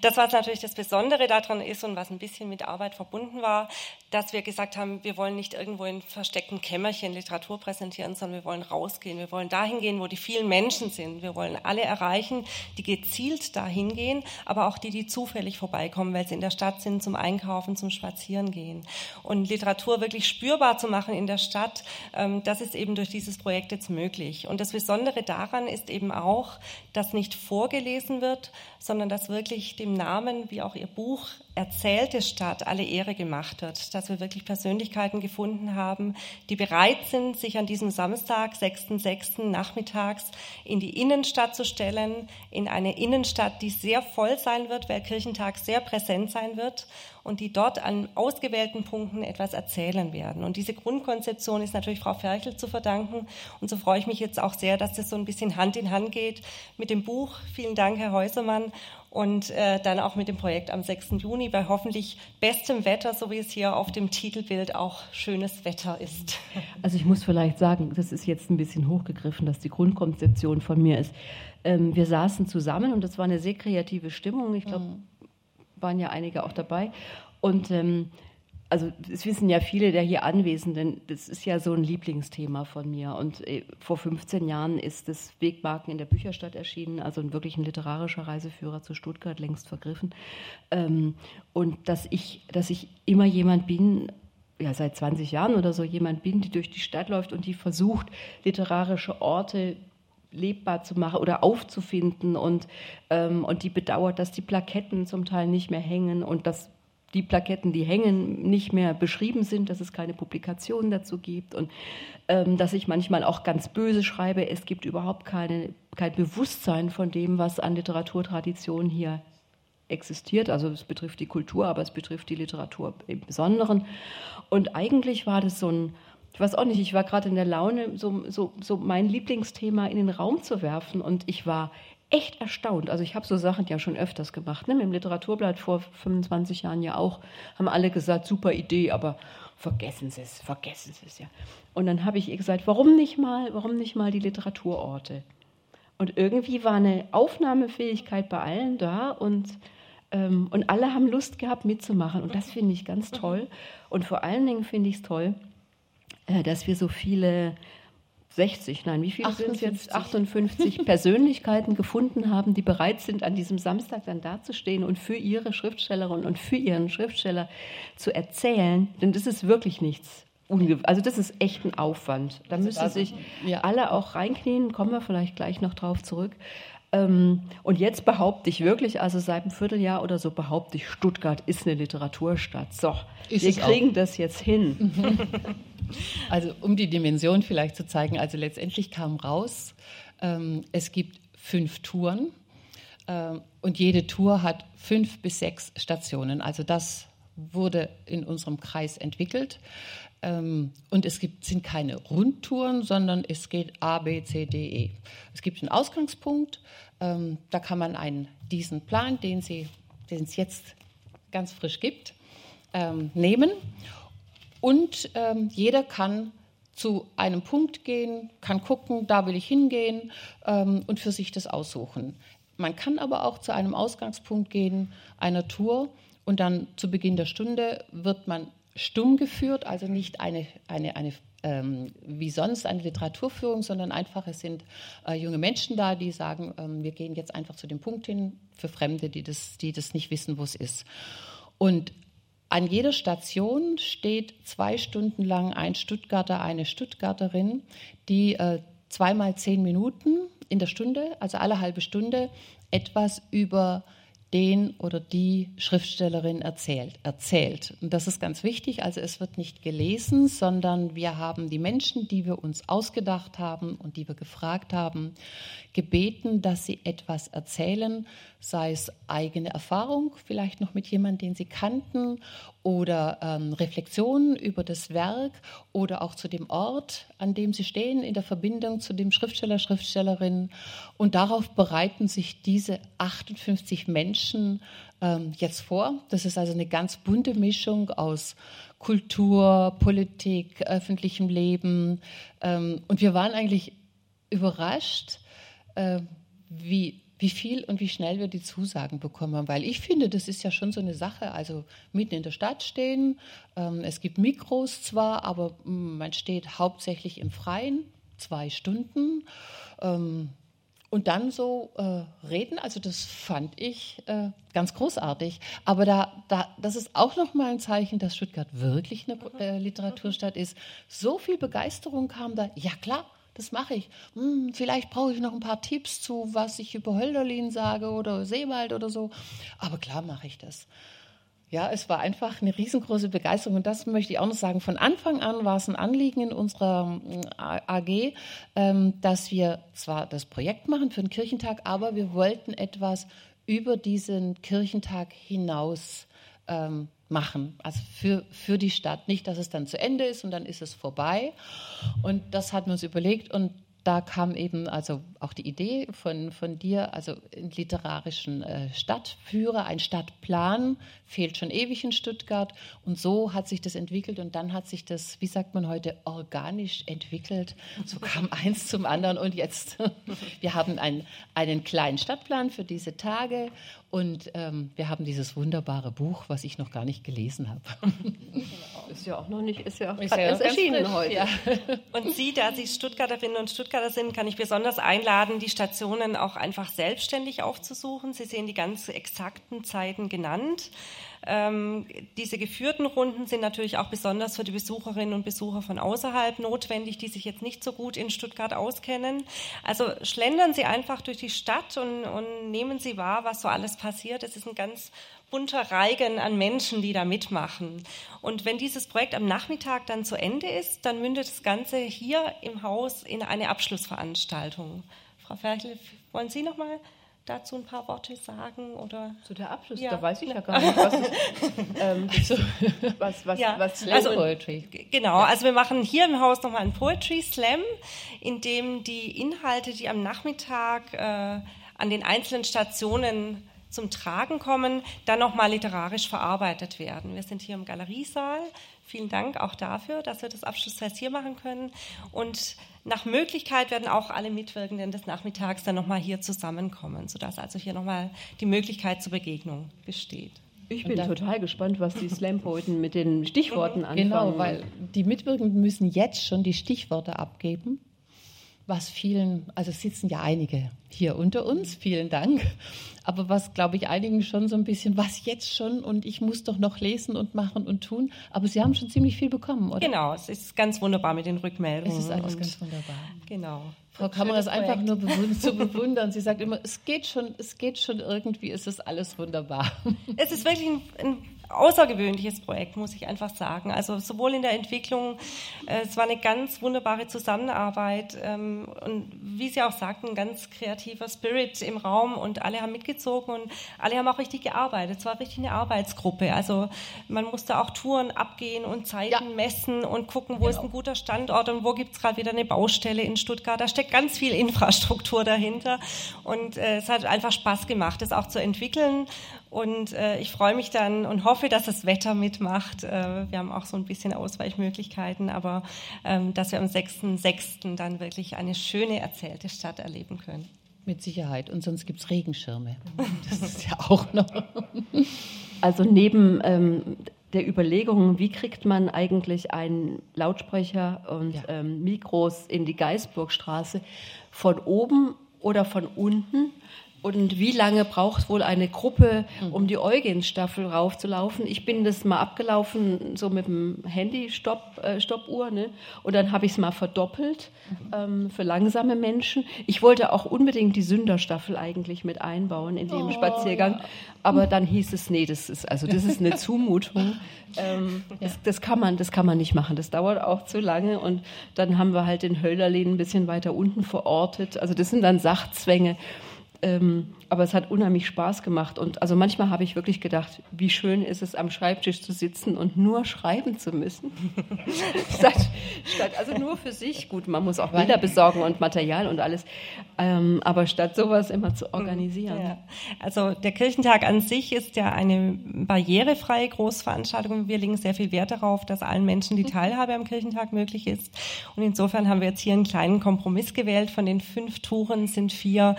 Das, was natürlich das Besondere daran ist und was ein bisschen mit Arbeit verbunden war, dass wir gesagt haben, wir wollen nicht irgendwo in versteckten Kämmerchen Literatur präsentieren, sondern wir wollen rausgehen. Wir wollen dahin gehen, wo die vielen Menschen sind. Wir wollen alle erreichen, die gezielt dahin gehen, aber auch die, die zufällig vorbeikommen, weil sie in der Stadt sind, zum Einkaufen, zum Spazierengehen. Und Literatur wirklich spürbar zu machen, machen in der Stadt, ähm, das ist eben durch dieses Projekt jetzt möglich. Und das Besondere daran ist eben auch, dass nicht vorgelesen wird, sondern dass wirklich dem Namen, wie auch Ihr Buch, erzählte Stadt alle Ehre gemacht wird, dass wir wirklich Persönlichkeiten gefunden haben, die bereit sind, sich an diesem Samstag, 6.6. nachmittags in die Innenstadt zu stellen, in eine Innenstadt, die sehr voll sein wird, weil Kirchentag sehr präsent sein wird und die dort an ausgewählten Punkten etwas erzählen werden. Und diese Grundkonzeption ist natürlich Frau Ferchel zu verdanken. Und so freue ich mich jetzt auch sehr, dass das so ein bisschen Hand in Hand geht mit dem Buch. Vielen Dank, Herr Häusermann. Und äh, dann auch mit dem Projekt am 6. Juni bei hoffentlich bestem Wetter, so wie es hier auf dem Titelbild auch schönes Wetter ist. Also ich muss vielleicht sagen, das ist jetzt ein bisschen hochgegriffen, dass die Grundkonzeption von mir ist. Ähm, wir saßen zusammen und das war eine sehr kreative Stimmung. Ich glaube, mhm waren ja einige auch dabei. Und ähm, also es wissen ja viele der hier Anwesenden, das ist ja so ein Lieblingsthema von mir. Und äh, vor 15 Jahren ist das Wegmarken in der Bücherstadt erschienen, also wirklich ein literarischer Reiseführer zu Stuttgart, längst vergriffen. Ähm, und dass ich, dass ich immer jemand bin, ja seit 20 Jahren oder so jemand bin, die durch die Stadt läuft und die versucht, literarische Orte lebbar zu machen oder aufzufinden und, ähm, und die bedauert, dass die Plaketten zum Teil nicht mehr hängen und dass die Plaketten, die hängen, nicht mehr beschrieben sind, dass es keine Publikationen dazu gibt und ähm, dass ich manchmal auch ganz böse schreibe, es gibt überhaupt keine, kein Bewusstsein von dem, was an Literaturtradition hier existiert. Also es betrifft die Kultur, aber es betrifft die Literatur im Besonderen. Und eigentlich war das so ein, ich weiß auch nicht, ich war gerade in der Laune, so, so, so mein Lieblingsthema in den Raum zu werfen und ich war echt erstaunt. Also ich habe so Sachen ja schon öfters gemacht. Ne? Mit dem Literaturblatt vor 25 Jahren ja auch, haben alle gesagt, super Idee, aber vergessen Sie es, vergessen Sie es ja. Und dann habe ich ihr gesagt, warum nicht mal, warum nicht mal die Literaturorte? Und irgendwie war eine Aufnahmefähigkeit bei allen da und Ähm, und alle haben Lust gehabt mitzumachen. Und das finde ich ganz toll. Und vor allen Dingen finde ich es toll, äh, dass wir so viele 60, nein, wie viele sind es jetzt? 58 Persönlichkeiten gefunden haben, die bereit sind, an diesem Samstag dann dazustehen und für ihre Schriftstellerin und für ihren Schriftsteller zu erzählen. Denn das ist wirklich nichts. Also das ist echt ein Aufwand. Da also müssen sich ja. alle auch reinknien, kommen wir vielleicht gleich noch drauf zurück. Ähm, und jetzt behaupte ich wirklich, also seit einem Vierteljahr oder so behaupte ich, Stuttgart ist eine Literaturstadt. So, ist wir kriegen auch. das jetzt hin. Also um die Dimension vielleicht zu zeigen, also letztendlich kam raus, ähm, es gibt fünf Touren ähm, und jede Tour hat fünf bis sechs Stationen. Also das wurde in unserem Kreis entwickelt. Ähm, und es gibt, sind keine Rundtouren, sondern es geht A, B, C, D, E. Es gibt einen Ausgangspunkt, ähm, da kann man einen, diesen Plan, den, Sie, den es jetzt ganz frisch gibt, ähm, nehmen. Und jeder kann zu einem Punkt gehen, kann gucken, da will ich hingehen und für sich das aussuchen. Man kann aber auch zu einem Ausgangspunkt gehen, einer Tour, und dann zu Beginn der Stunde wird man stumm geführt, also nicht eine, eine, eine ähm, wie sonst eine Literaturführung, sondern einfach, es sind äh, junge Menschen da, die sagen, ähm, wir gehen jetzt einfach zu dem Punkt hin für Fremde, die das, die das nicht wissen, wo es ist. Und an jeder Station steht zwei Stunden lang ein Stuttgarter, eine Stuttgarterin, die äh, zweimal zehn Minuten in der Stunde, also alle halbe Stunde, etwas über den oder die Schriftstellerin erzählt, erzählt. Und das ist ganz wichtig. Also es wird nicht gelesen, sondern wir haben die Menschen, die wir uns ausgedacht haben und die wir gefragt haben, gebeten, dass sie etwas erzählen, sei es eigene Erfahrung, vielleicht noch mit jemandem, den sie kannten, oder ähm, Reflexionen über das Werk oder auch zu dem Ort, an dem sie stehen, in der Verbindung zu dem Schriftsteller, Schriftstellerin. Und darauf bereiten sich diese 58 Menschen ähm, jetzt vor. Das ist also eine ganz bunte Mischung aus Kultur, Politik, öffentlichem Leben. Ähm, und wir waren eigentlich überrascht, äh, wie, wie viel und wie schnell wir die Zusagen bekommen haben. Weil ich finde, das ist ja schon so eine Sache. Also mitten in der Stadt stehen, ähm, es gibt Mikros zwar, aber mh, hm, man steht hauptsächlich im Freien, zwei Stunden. Ähm, und dann so äh, reden, also das fand ich äh, ganz großartig. Aber da, da, das ist auch nochmal ein Zeichen, dass Stuttgart wirklich eine äh, Literaturstadt ist. So viel Begeisterung kam da. Ja klar, das mache ich. Hm, vielleicht brauche ich noch ein paar Tipps zu, was ich über Hölderlin sage oder Seewald oder so. Aber klar mache ich das. Ja, es war einfach eine riesengroße Begeisterung. Und das möchte ich auch noch sagen. Von Anfang an war es ein Anliegen in unserer hm, AG, ähm, dass wir zwar das Projekt machen für den Kirchentag, aber wir wollten etwas über diesen Kirchentag hinaus ähm, machen, also für, für die Stadt. Nicht, dass es dann zu Ende ist und dann ist es vorbei. Und das hatten wir uns überlegt und da kam eben also auch die Idee von, von dir, also einen literarischen äh, Stadtführer, ein Stadtplan, fehlt schon ewig in Stuttgart. Und so hat sich das entwickelt und dann hat sich das, wie sagt man heute, organisch entwickelt. So kam eins zum anderen und jetzt, wir haben ein, einen kleinen Stadtplan für diese Tage und ähm, wir haben dieses wunderbare Buch, was ich noch gar nicht gelesen habe. Ist ja auch noch nicht, ist ja auch ist ja erst erschienen frisch, heute. Ja. Und Sie, da Sie Stuttgarterinnen und Stuttgarter sind, kann ich besonders einladen, die Stationen auch einfach selbstständig aufzusuchen. Sie sehen die ganz exakten Zeiten genannt. Ähm, diese geführten Runden sind natürlich auch besonders für die Besucherinnen und Besucher von außerhalb notwendig, die sich jetzt nicht so gut in Stuttgart auskennen. Also schlendern Sie einfach durch die Stadt und, und nehmen Sie wahr, was so alles passiert. Es ist ein ganz bunter Reigen an Menschen, die da mitmachen. Und wenn dieses Projekt am Nachmittag dann zu Ende ist, dann mündet das Ganze hier im Haus in eine Abschlussveranstaltung. Frau Ferchel, wollen Sie noch mal dazu ein paar Worte sagen? Oder? Zu der Abschluss, ja. da weiß ich ja gar nicht, was, ist, ähm, was, was, ja. was Slam also, Poetry. Genau, also wir machen hier im Haus nochmal einen Poetry Slam, in dem die Inhalte, die am Nachmittag äh, an den einzelnen Stationen zum Tragen kommen, dann nochmal literarisch verarbeitet werden. Wir sind hier im Galeriesaal. Vielen Dank auch dafür, dass wir das Abschlussfest hier machen können. Und nach Möglichkeit werden auch alle Mitwirkenden des Nachmittags dann nochmal hier zusammenkommen, sodass also hier nochmal die Möglichkeit zur Begegnung besteht. Ich bin total gespannt, was die Slam-Poeten mit den Stichworten anfangen. Genau, weil die Mitwirkenden müssen jetzt schon die Stichworte abgeben was vielen, also sitzen ja einige hier unter uns, vielen Dank, aber was, glaube ich, einigen schon so ein bisschen, was jetzt schon und ich muss doch noch lesen und machen und tun, aber Sie haben schon ziemlich viel bekommen, oder? Genau, es ist ganz wunderbar mit den Rückmeldungen. Es ist alles ganz wunderbar. Genau. Frau Kammerer ist einfach nur zu bewundern. Sie sagt immer, es geht schon, es geht schon irgendwie, es ist alles wunderbar. Es ist wirklich ein, ein außergewöhnliches Projekt, muss ich einfach sagen. Also sowohl in der Entwicklung, äh, es war eine ganz wunderbare Zusammenarbeit ähm, und wie Sie auch sagten, ein ganz kreativer Spirit im Raum und alle haben mitgezogen und alle haben auch richtig gearbeitet. Es war richtig eine Arbeitsgruppe. Also man musste auch Touren abgehen und Zeiten ja. messen und gucken, wo genau. ist ein guter Standort und wo gibt es gerade wieder eine Baustelle in Stuttgart. Da steckt ganz viel Infrastruktur dahinter und äh, es hat einfach Spaß gemacht, das auch zu entwickeln und äh, ich freue mich dann und hoffe, dass das Wetter mitmacht. Äh, wir haben auch so ein bisschen Ausweichmöglichkeiten, aber ähm, dass wir am 6.6. dann wirklich eine schöne erzählte Stadt erleben können. Mit Sicherheit. Und sonst gibt es Regenschirme. Das ist ja auch noch. Also neben ähm, der Überlegung, wie kriegt man eigentlich einen Lautsprecher und ja. ähm, Mikros in die Geisburgstraße von oben oder von unten und wie lange braucht wohl eine Gruppe, um die Eugens-Staffel raufzulaufen? Ich bin das mal abgelaufen, so mit dem Handy-Stoppuhr, äh, ne? und dann habe ich es mal verdoppelt ähm, für langsame Menschen. Ich wollte auch unbedingt die Sünderstaffel eigentlich mit einbauen in dem oh, Spaziergang, ja. aber dann hieß es, nee, das ist, also das ist eine Zumutung. Ähm, ja. das, das, kann man, das kann man nicht machen, das dauert auch zu lange und dann haben wir halt den Hölderlin ein bisschen weiter unten verortet. Also das sind dann Sachzwänge. Ähm, aber es hat unheimlich Spaß gemacht. Und also manchmal habe ich wirklich gedacht, wie schön ist es, am Schreibtisch zu sitzen und nur schreiben zu müssen. statt, statt, also nur für sich. Gut, man muss auch Bilder besorgen und Material und alles. Ähm, aber statt sowas immer zu organisieren. Ja. Also der Kirchentag an sich ist ja eine barrierefreie Großveranstaltung. Wir legen sehr viel Wert darauf, dass allen Menschen die Teilhabe am Kirchentag möglich ist. Und insofern haben wir jetzt hier einen kleinen Kompromiss gewählt. Von den fünf Touren sind vier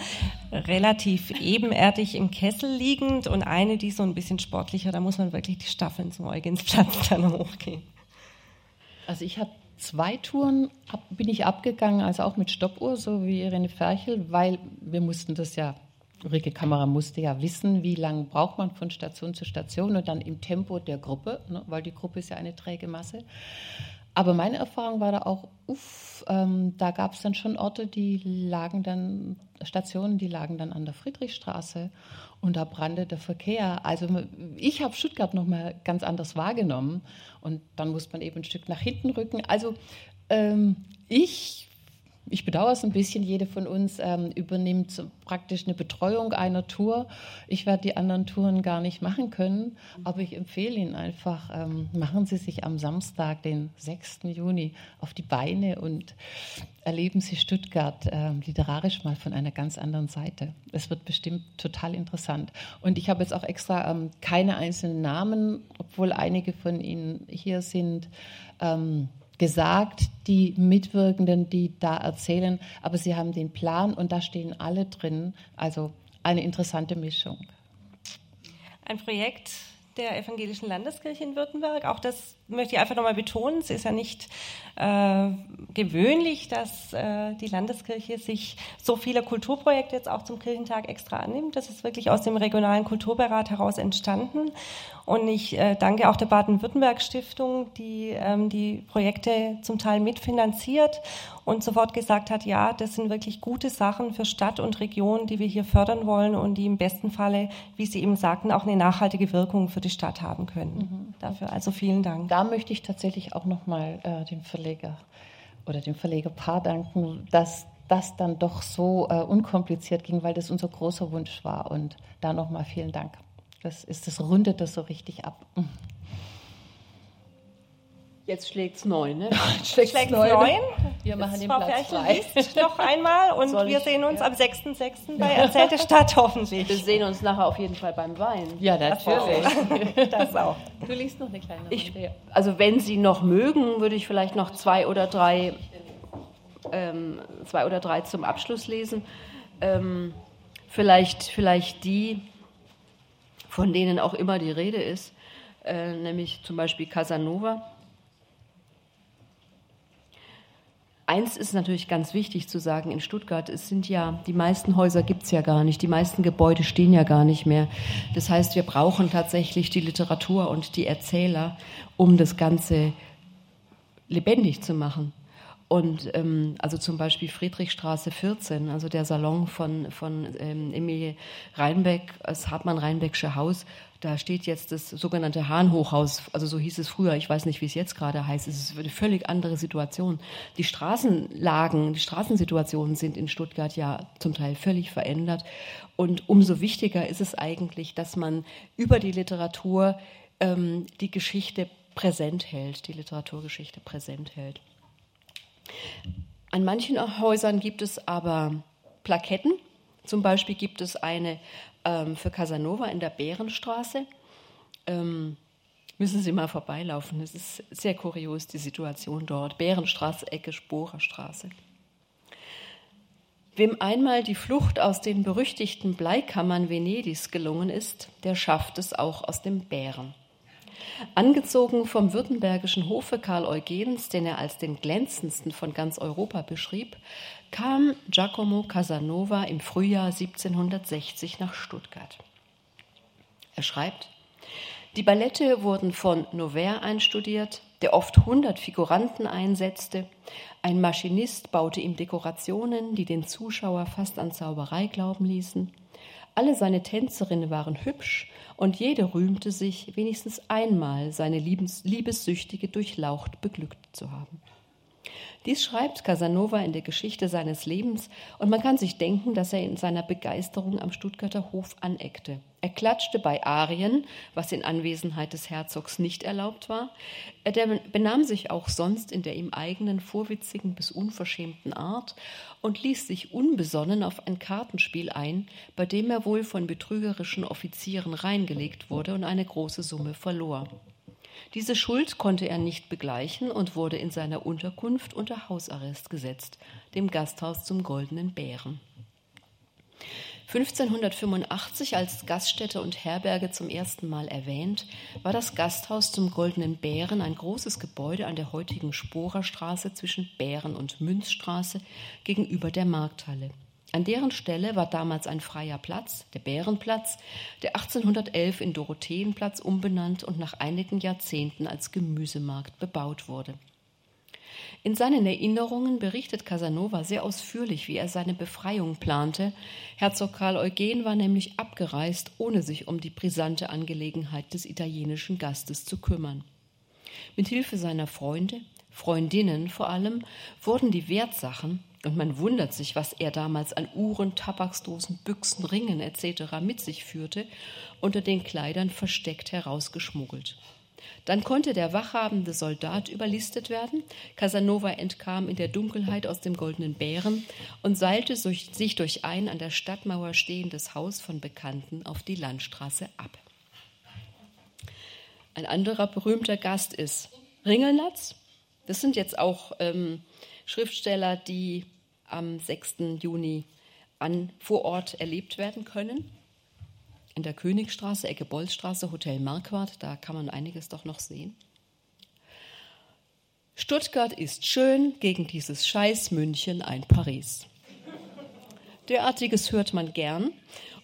relativ ebenerdig im Kessel liegend und eine, die so ein bisschen sportlicher, da muss man wirklich die Staffeln zum Eugensplatz dann hochgehen. Also ich habe zwei Touren ab, bin ich abgegangen, also auch mit Stoppuhr, so wie Irene Ferchel, weil wir mussten das ja, Ulrike Kamera musste ja wissen, wie lange braucht man von Station zu Station und dann im Tempo der Gruppe, ne, weil die Gruppe ist ja eine träge Masse. Aber meine Erfahrung war da auch, uff, ähm, da gab es dann schon Orte, die lagen dann, Stationen, die lagen dann an der Friedrichstraße und da brannte der Verkehr. Also ich habe Stuttgart nochmal ganz anders wahrgenommen und dann muss man eben ein Stück nach hinten rücken. Also ähm, ich ich bedauere es ein bisschen, jede von uns ähm, übernimmt praktisch eine Betreuung einer Tour. Ich werde die anderen Touren gar nicht machen können, aber ich empfehle Ihnen einfach, ähm, machen Sie sich am Samstag, den 6. Juni, auf die Beine und erleben Sie Stuttgart ähm, literarisch mal von einer ganz anderen Seite. Es wird bestimmt total interessant. Und ich habe jetzt auch extra ähm, keine einzelnen Namen, obwohl einige von Ihnen hier sind. Ähm, gesagt, die Mitwirkenden, die da erzählen, aber sie haben den Plan und da stehen alle drin. Also eine interessante Mischung. Ein Projekt der Evangelischen Landeskirche in Württemberg. Auch das möchte ich einfach nochmal betonen. Es ist ja nicht äh, gewöhnlich, dass äh, die Landeskirche sich so viele Kulturprojekte jetzt auch zum Kirchentag extra annimmt. Das ist wirklich aus dem regionalen Kulturberat heraus entstanden. Und ich äh, danke auch der Baden-Württemberg-Stiftung, die ähm, die Projekte zum Teil mitfinanziert und sofort gesagt hat, ja, das sind wirklich gute Sachen für Stadt und Region, die wir hier fördern wollen und die im besten Falle, wie Sie eben sagten, auch eine nachhaltige Wirkung für die Stadt haben können. Mhm. Dafür also vielen Dank. Da möchte ich tatsächlich auch nochmal äh, dem Verleger oder dem Verlegerpaar danken, dass das dann doch so äh, unkompliziert ging, weil das unser großer Wunsch war. Und da nochmal vielen Dank. Das ist, das rundet das so richtig ab. Jetzt schlägt es neun, ne? schlägt es neun. Wir machen Jetzt den Frau Platz frei. noch einmal und Soll wir sehen uns ja. am 6.6. bei Erzählte Stadt hoffentlich. Wir sehen uns nachher auf jeden Fall beim Wein. Ja, natürlich. Das auch. Du liest noch eine kleine ich, Also wenn Sie noch mögen, würde ich vielleicht noch zwei oder drei ähm, zwei oder drei zum Abschluss lesen. Ähm, vielleicht, vielleicht die, von denen auch immer die Rede ist, äh, nämlich zum Beispiel Casanova. Eins ist natürlich ganz wichtig zu sagen in Stuttgart, es sind ja, die meisten Häuser gibt es ja gar nicht, die meisten Gebäude stehen ja gar nicht mehr. Das heißt, wir brauchen tatsächlich die Literatur und die Erzähler, um das Ganze lebendig zu machen. Und ähm, also zum Beispiel Friedrichstraße 14, also der Salon von, von ähm, Emilie Reinbeck, das Hartmann-Reinbecksche Haus, da steht jetzt das sogenannte Hahnhochhaus, also so hieß es früher, ich weiß nicht, wie es jetzt gerade heißt, es ist eine völlig andere Situation. Die Straßenlagen, die Straßensituationen sind in Stuttgart ja zum Teil völlig verändert. Und umso wichtiger ist es eigentlich, dass man über die Literatur ähm, die Geschichte präsent hält, die Literaturgeschichte präsent hält. An manchen Häusern gibt es aber Plaketten. Zum Beispiel gibt es eine ähm, für Casanova in der Bärenstraße. Ähm, müssen Sie mal vorbeilaufen. Es ist sehr kurios, die Situation dort. Bärenstraße, Ecke, Sporerstraße. Wem einmal die Flucht aus den berüchtigten Bleikammern Venedigs gelungen ist, der schafft es auch aus dem Bären. Angezogen vom württembergischen Hofe Karl Eugens, den er als den glänzendsten von ganz Europa beschrieb, kam Giacomo Casanova im Frühjahr 1760 nach Stuttgart. Er schreibt, die Ballette wurden von Nover einstudiert, der oft 100 Figuranten einsetzte. Ein Maschinist baute ihm Dekorationen, die den Zuschauer fast an Zauberei glauben ließen. Alle seine Tänzerinnen waren hübsch und jede rühmte sich, wenigstens einmal seine Liebes Liebessüchtige durchlaucht beglückt zu haben. Dies schreibt Casanova in der Geschichte seines Lebens und man kann sich denken, dass er in seiner Begeisterung am Stuttgarter Hof aneckte. Er klatschte bei Arien, was in Anwesenheit des Herzogs nicht erlaubt war. Er benahm sich auch sonst in der ihm eigenen vorwitzigen bis unverschämten Art und ließ sich unbesonnen auf ein Kartenspiel ein, bei dem er wohl von betrügerischen Offizieren reingelegt wurde und eine große Summe verlor. Diese Schuld konnte er nicht begleichen und wurde in seiner Unterkunft unter Hausarrest gesetzt, dem Gasthaus zum Goldenen Bären. 1585 als Gaststätte und Herberge zum ersten Mal erwähnt, war das Gasthaus zum Goldenen Bären ein großes Gebäude an der heutigen Sporerstraße zwischen Bären und Münzstraße gegenüber der Markthalle. An deren Stelle war damals ein freier Platz, der Bärenplatz, der 1811 in Dorotheenplatz umbenannt und nach einigen Jahrzehnten als Gemüsemarkt bebaut wurde. In seinen Erinnerungen berichtet Casanova sehr ausführlich, wie er seine Befreiung plante. Herzog Karl Eugen war nämlich abgereist, ohne sich um die brisante Angelegenheit des italienischen Gastes zu kümmern. Mit Hilfe seiner Freunde, Freundinnen vor allem, wurden die Wertsachen, und man wundert sich, was er damals an Uhren, Tabaksdosen, Büchsen, Ringen etc. mit sich führte, unter den Kleidern versteckt herausgeschmuggelt. Dann konnte der wachhabende Soldat überlistet werden. Casanova entkam in der Dunkelheit aus dem Goldenen Bären und seilte sich durch ein an der Stadtmauer stehendes Haus von Bekannten auf die Landstraße ab. Ein anderer berühmter Gast ist Ringelnatz. Das sind jetzt auch ähm, Schriftsteller, die am 6. Juni an, vor Ort erlebt werden können. In der Königstraße, Ecke Bolzstraße, Hotel Marquardt, da kann man einiges doch noch sehen. Stuttgart ist schön, gegen dieses Scheiß München ein Paris. Derartiges hört man gern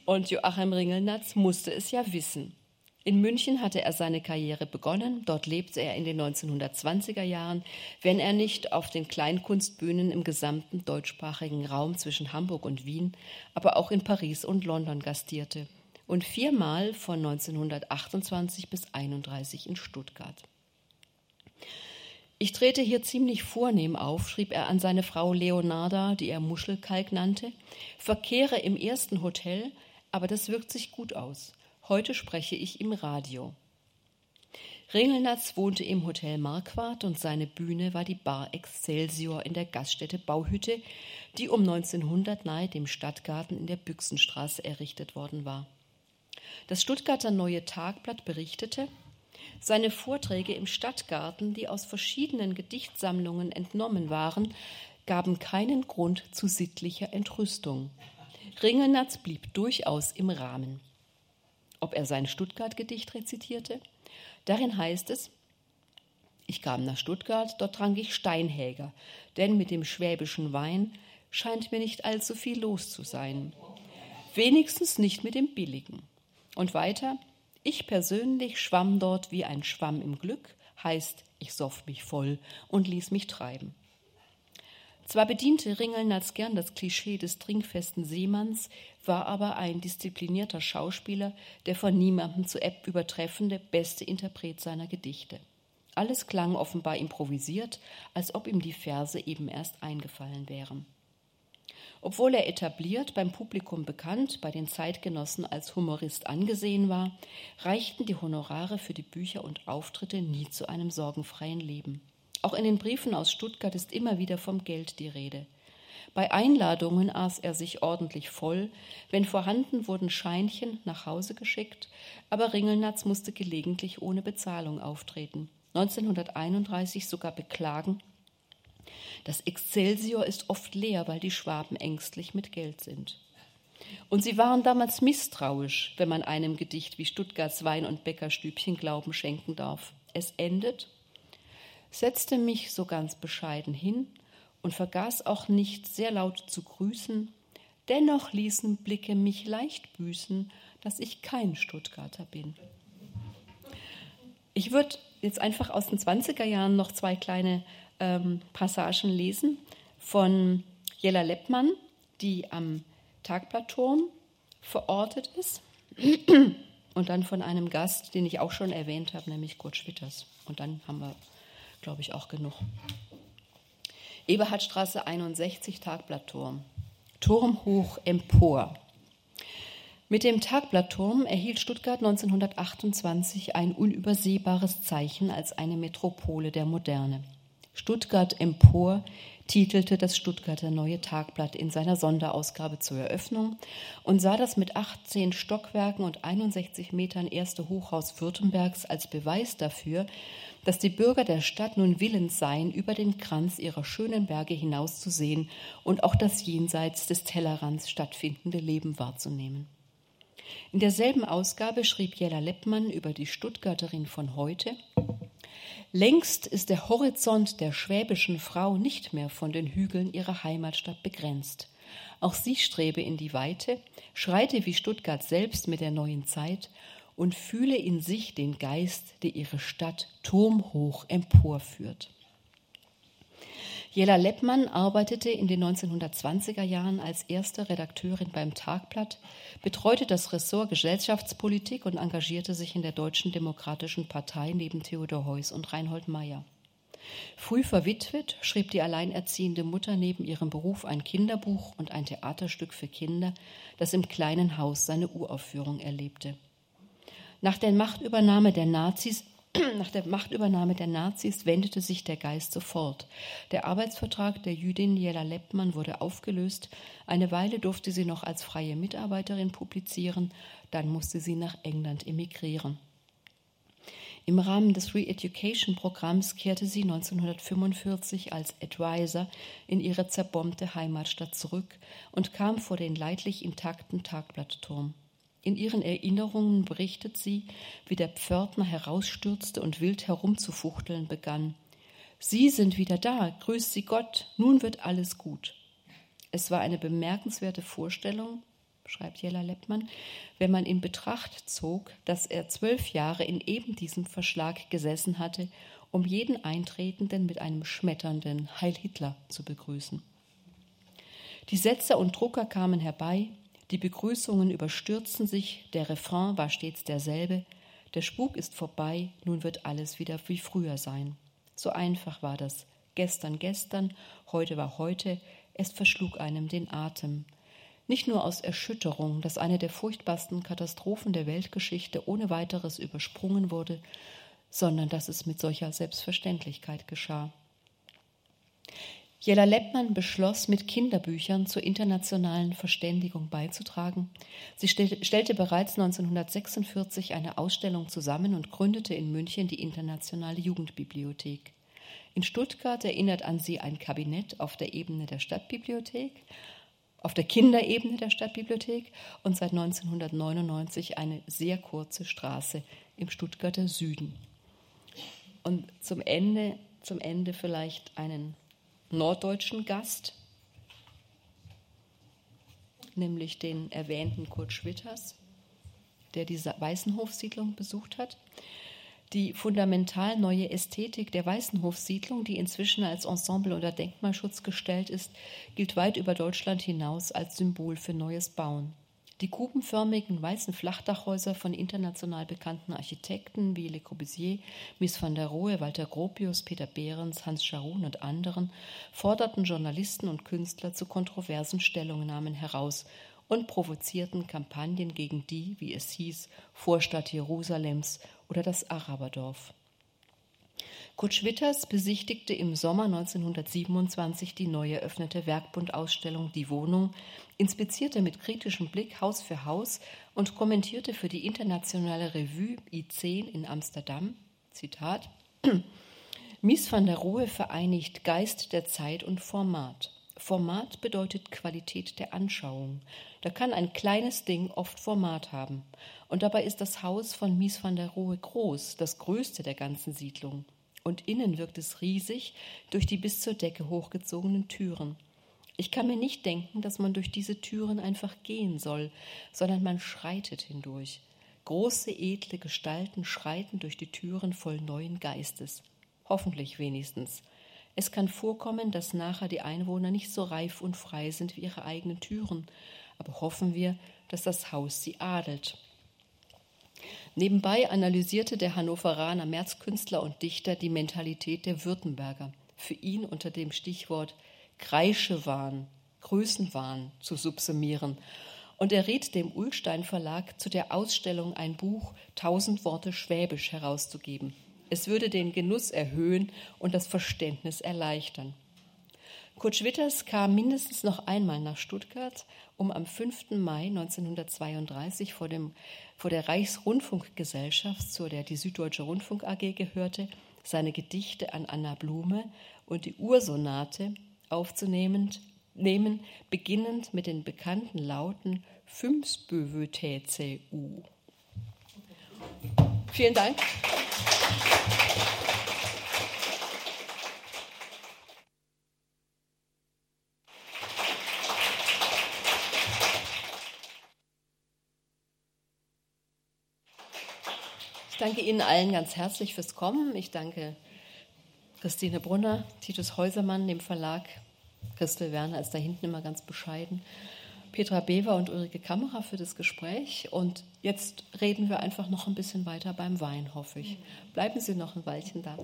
und Joachim Ringelnatz musste es ja wissen. In München hatte er seine Karriere begonnen. Dort lebte er in den 1920er Jahren, wenn er nicht auf den Kleinkunstbühnen im gesamten deutschsprachigen Raum zwischen Hamburg und Wien, aber auch in Paris und London gastierte und viermal von 1928 bis 1931 in Stuttgart. Ich trete hier ziemlich vornehm auf, schrieb er an seine Frau Leonarda, die er Muschelkalk nannte, verkehre im ersten Hotel, aber das wirkt sich gut aus. Heute spreche ich im Radio. Ringelnatz wohnte im Hotel Marquardt und seine Bühne war die Bar Excelsior in der Gaststätte Bauhütte, die um 1900 nahe dem Stadtgarten in der Büchsenstraße errichtet worden war. Das Stuttgarter Neue Tagblatt berichtete, seine Vorträge im Stadtgarten, die aus verschiedenen Gedichtsammlungen entnommen waren, gaben keinen Grund zu sittlicher Entrüstung. Ringelnatz blieb durchaus im Rahmen. Ob er sein Stuttgart-Gedicht rezitierte? Darin heißt es, ich kam nach Stuttgart, dort trank ich Steinhäger, denn mit dem schwäbischen Wein scheint mir nicht allzu viel los zu sein. Wenigstens nicht mit dem billigen. Und weiter, ich persönlich schwamm dort wie ein Schwamm im Glück, heißt, ich soff mich voll und ließ mich treiben. Zwar bediente Ringelnatz gern das Klischee des trinkfesten Seemanns, war aber ein disziplinierter Schauspieler, der von niemandem zu Epp übertreffende beste Interpret seiner Gedichte. Alles klang offenbar improvisiert, als ob ihm die Verse eben erst eingefallen wären. Obwohl er etabliert, beim Publikum bekannt, bei den Zeitgenossen als Humorist angesehen war, reichten die Honorare für die Bücher und Auftritte nie zu einem sorgenfreien Leben. Auch in den Briefen aus Stuttgart ist immer wieder vom Geld die Rede. Bei Einladungen aß er sich ordentlich voll, wenn vorhanden wurden Scheinchen nach Hause geschickt, aber Ringelnatz musste gelegentlich ohne Bezahlung auftreten. 1931 sogar beklagen, das Excelsior ist oft leer, weil die Schwaben ängstlich mit Geld sind. Und sie waren damals misstrauisch, wenn man einem Gedicht wie Stuttgarts Wein- und Bäckerstübchen Glauben schenken darf. Es endet, setzte mich so ganz bescheiden hin und vergaß auch nicht sehr laut zu grüßen, dennoch ließen Blicke mich leicht büßen, dass ich kein Stuttgarter bin. Ich würde jetzt einfach aus den 20er Jahren noch zwei kleine ähm, Passagen lesen von Jella Leppmann, die am Tagblattturm verortet ist. Und dann von einem Gast, den ich auch schon erwähnt habe, nämlich Kurt Schwitters. Und dann haben wir glaube ich, auch genug. Eberhardstraße 61, Tagblattturm. Turm hoch empor. Mit dem Tagblattturm erhielt Stuttgart 1928 ein unübersehbares Zeichen als eine Metropole der Moderne. Stuttgart empor titelte das Stuttgarter Neue Tagblatt in seiner Sonderausgabe zur Eröffnung und sah das mit 18 Stockwerken und 61 Metern erste Hochhaus Württembergs als Beweis dafür, dass die Bürger der Stadt nun willens seien, über den Kranz ihrer schönen Berge hinauszusehen und auch das jenseits des Tellerrands stattfindende Leben wahrzunehmen. In derselben Ausgabe schrieb Jella Leppmann über die Stuttgarterin von heute, Längst ist der Horizont der schwäbischen Frau nicht mehr von den Hügeln ihrer Heimatstadt begrenzt. Auch sie strebe in die Weite, schreite wie Stuttgart selbst mit der neuen Zeit und fühle in sich den Geist, der ihre Stadt turmhoch emporführt. Jella Leppmann arbeitete in den 1920er Jahren als erste Redakteurin beim Tagblatt, betreute das Ressort Gesellschaftspolitik und engagierte sich in der Deutschen Demokratischen Partei neben Theodor Heuss und Reinhold Meyer. Früh verwitwet schrieb die alleinerziehende Mutter neben ihrem Beruf ein Kinderbuch und ein Theaterstück für Kinder, das im kleinen Haus seine Uraufführung erlebte. Nach der Machtübernahme der Nazis nach der Machtübernahme der Nazis wendete sich der Geist sofort. Der Arbeitsvertrag der Jüdin Jella Leppmann wurde aufgelöst. Eine Weile durfte sie noch als freie Mitarbeiterin publizieren, dann musste sie nach England emigrieren. Im Rahmen des Re-Education-Programms kehrte sie 1945 als Advisor in ihre zerbombte Heimatstadt zurück und kam vor den leidlich intakten Tagblattturm. In ihren Erinnerungen berichtet sie, wie der Pförtner herausstürzte und wild herumzufuchteln begann. Sie sind wieder da, grüß Sie Gott, nun wird alles gut. Es war eine bemerkenswerte Vorstellung, schreibt Jella Leppmann, wenn man in Betracht zog, dass er zwölf Jahre in eben diesem Verschlag gesessen hatte, um jeden Eintretenden mit einem schmetternden Heil Hitler zu begrüßen. Die Setzer und Drucker kamen herbei, die Begrüßungen überstürzten sich, der Refrain war stets derselbe, der Spuk ist vorbei, nun wird alles wieder wie früher sein. So einfach war das. Gestern, gestern, heute war heute, es verschlug einem den Atem. Nicht nur aus Erschütterung, dass eine der furchtbarsten Katastrophen der Weltgeschichte ohne weiteres übersprungen wurde, sondern dass es mit solcher Selbstverständlichkeit geschah. Jella Leppmann beschloss, mit Kinderbüchern zur internationalen Verständigung beizutragen. Sie stellte bereits 1946 eine Ausstellung zusammen und gründete in München die Internationale Jugendbibliothek. In Stuttgart erinnert an sie ein Kabinett auf der Ebene der Stadtbibliothek, auf der Kinderebene der Stadtbibliothek und seit 1999 eine sehr kurze Straße im Stuttgarter Süden. Und zum Ende, zum Ende vielleicht einen norddeutschen Gast, nämlich den erwähnten Kurt Schwitters, der die Weißenhofsiedlung besucht hat. Die fundamental neue Ästhetik der Weißenhofsiedlung, die inzwischen als Ensemble unter Denkmalschutz gestellt ist, gilt weit über Deutschland hinaus als Symbol für neues Bauen. Die kubenförmigen weißen Flachdachhäuser von international bekannten Architekten wie Le Corbusier, Mies van der Rohe, Walter Gropius, Peter Behrens, Hans Scharoun und anderen forderten Journalisten und Künstler zu kontroversen Stellungnahmen heraus und provozierten Kampagnen gegen die, wie es hieß, Vorstadt Jerusalems oder das Araberdorf. Kurt Schwitters besichtigte im Sommer 1927 die neu eröffnete Werkbundausstellung Die Wohnung, inspizierte mit kritischem Blick Haus für Haus und kommentierte für die internationale Revue I10 in Amsterdam, Zitat, Mies van der Rohe vereinigt Geist der Zeit und Format. Format bedeutet Qualität der Anschauung. Da kann ein kleines Ding oft Format haben. Und dabei ist das Haus von Mies van der Rohe groß, das größte der ganzen Siedlung und innen wirkt es riesig durch die bis zur Decke hochgezogenen Türen. Ich kann mir nicht denken, dass man durch diese Türen einfach gehen soll, sondern man schreitet hindurch. Große, edle Gestalten schreiten durch die Türen voll neuen Geistes. Hoffentlich wenigstens. Es kann vorkommen, dass nachher die Einwohner nicht so reif und frei sind wie ihre eigenen Türen, aber hoffen wir, dass das Haus sie adelt. Nebenbei analysierte der Hannoveraner Märzkünstler und Dichter die Mentalität der Württemberger, für ihn unter dem Stichwort Kreischewahn, Größenwahn zu subsumieren. Und er riet dem Ullstein Verlag zu der Ausstellung ein Buch Tausend Worte Schwäbisch herauszugeben. Es würde den Genuss erhöhen und das Verständnis erleichtern. Kurt Schwitters kam mindestens noch einmal nach Stuttgart, um am 5. Mai 1932 vor, dem, vor der Reichsrundfunkgesellschaft, zu der die Süddeutsche Rundfunk AG gehörte, seine Gedichte an Anna Blume und die Ursonate aufzunehmen, nehmen, beginnend mit den bekannten Lauten Fümsbövötäce Vielen Dank. Danke Ihnen allen ganz herzlich fürs Kommen. Ich danke Christine Brunner, Titus Häusermann, dem Verlag. Christel Werner ist da hinten immer ganz bescheiden. Petra Bever und Ulrike Kammerer für das Gespräch. Und jetzt reden wir einfach noch ein bisschen weiter beim Wein, hoffe ich. Bleiben Sie noch ein Weilchen da.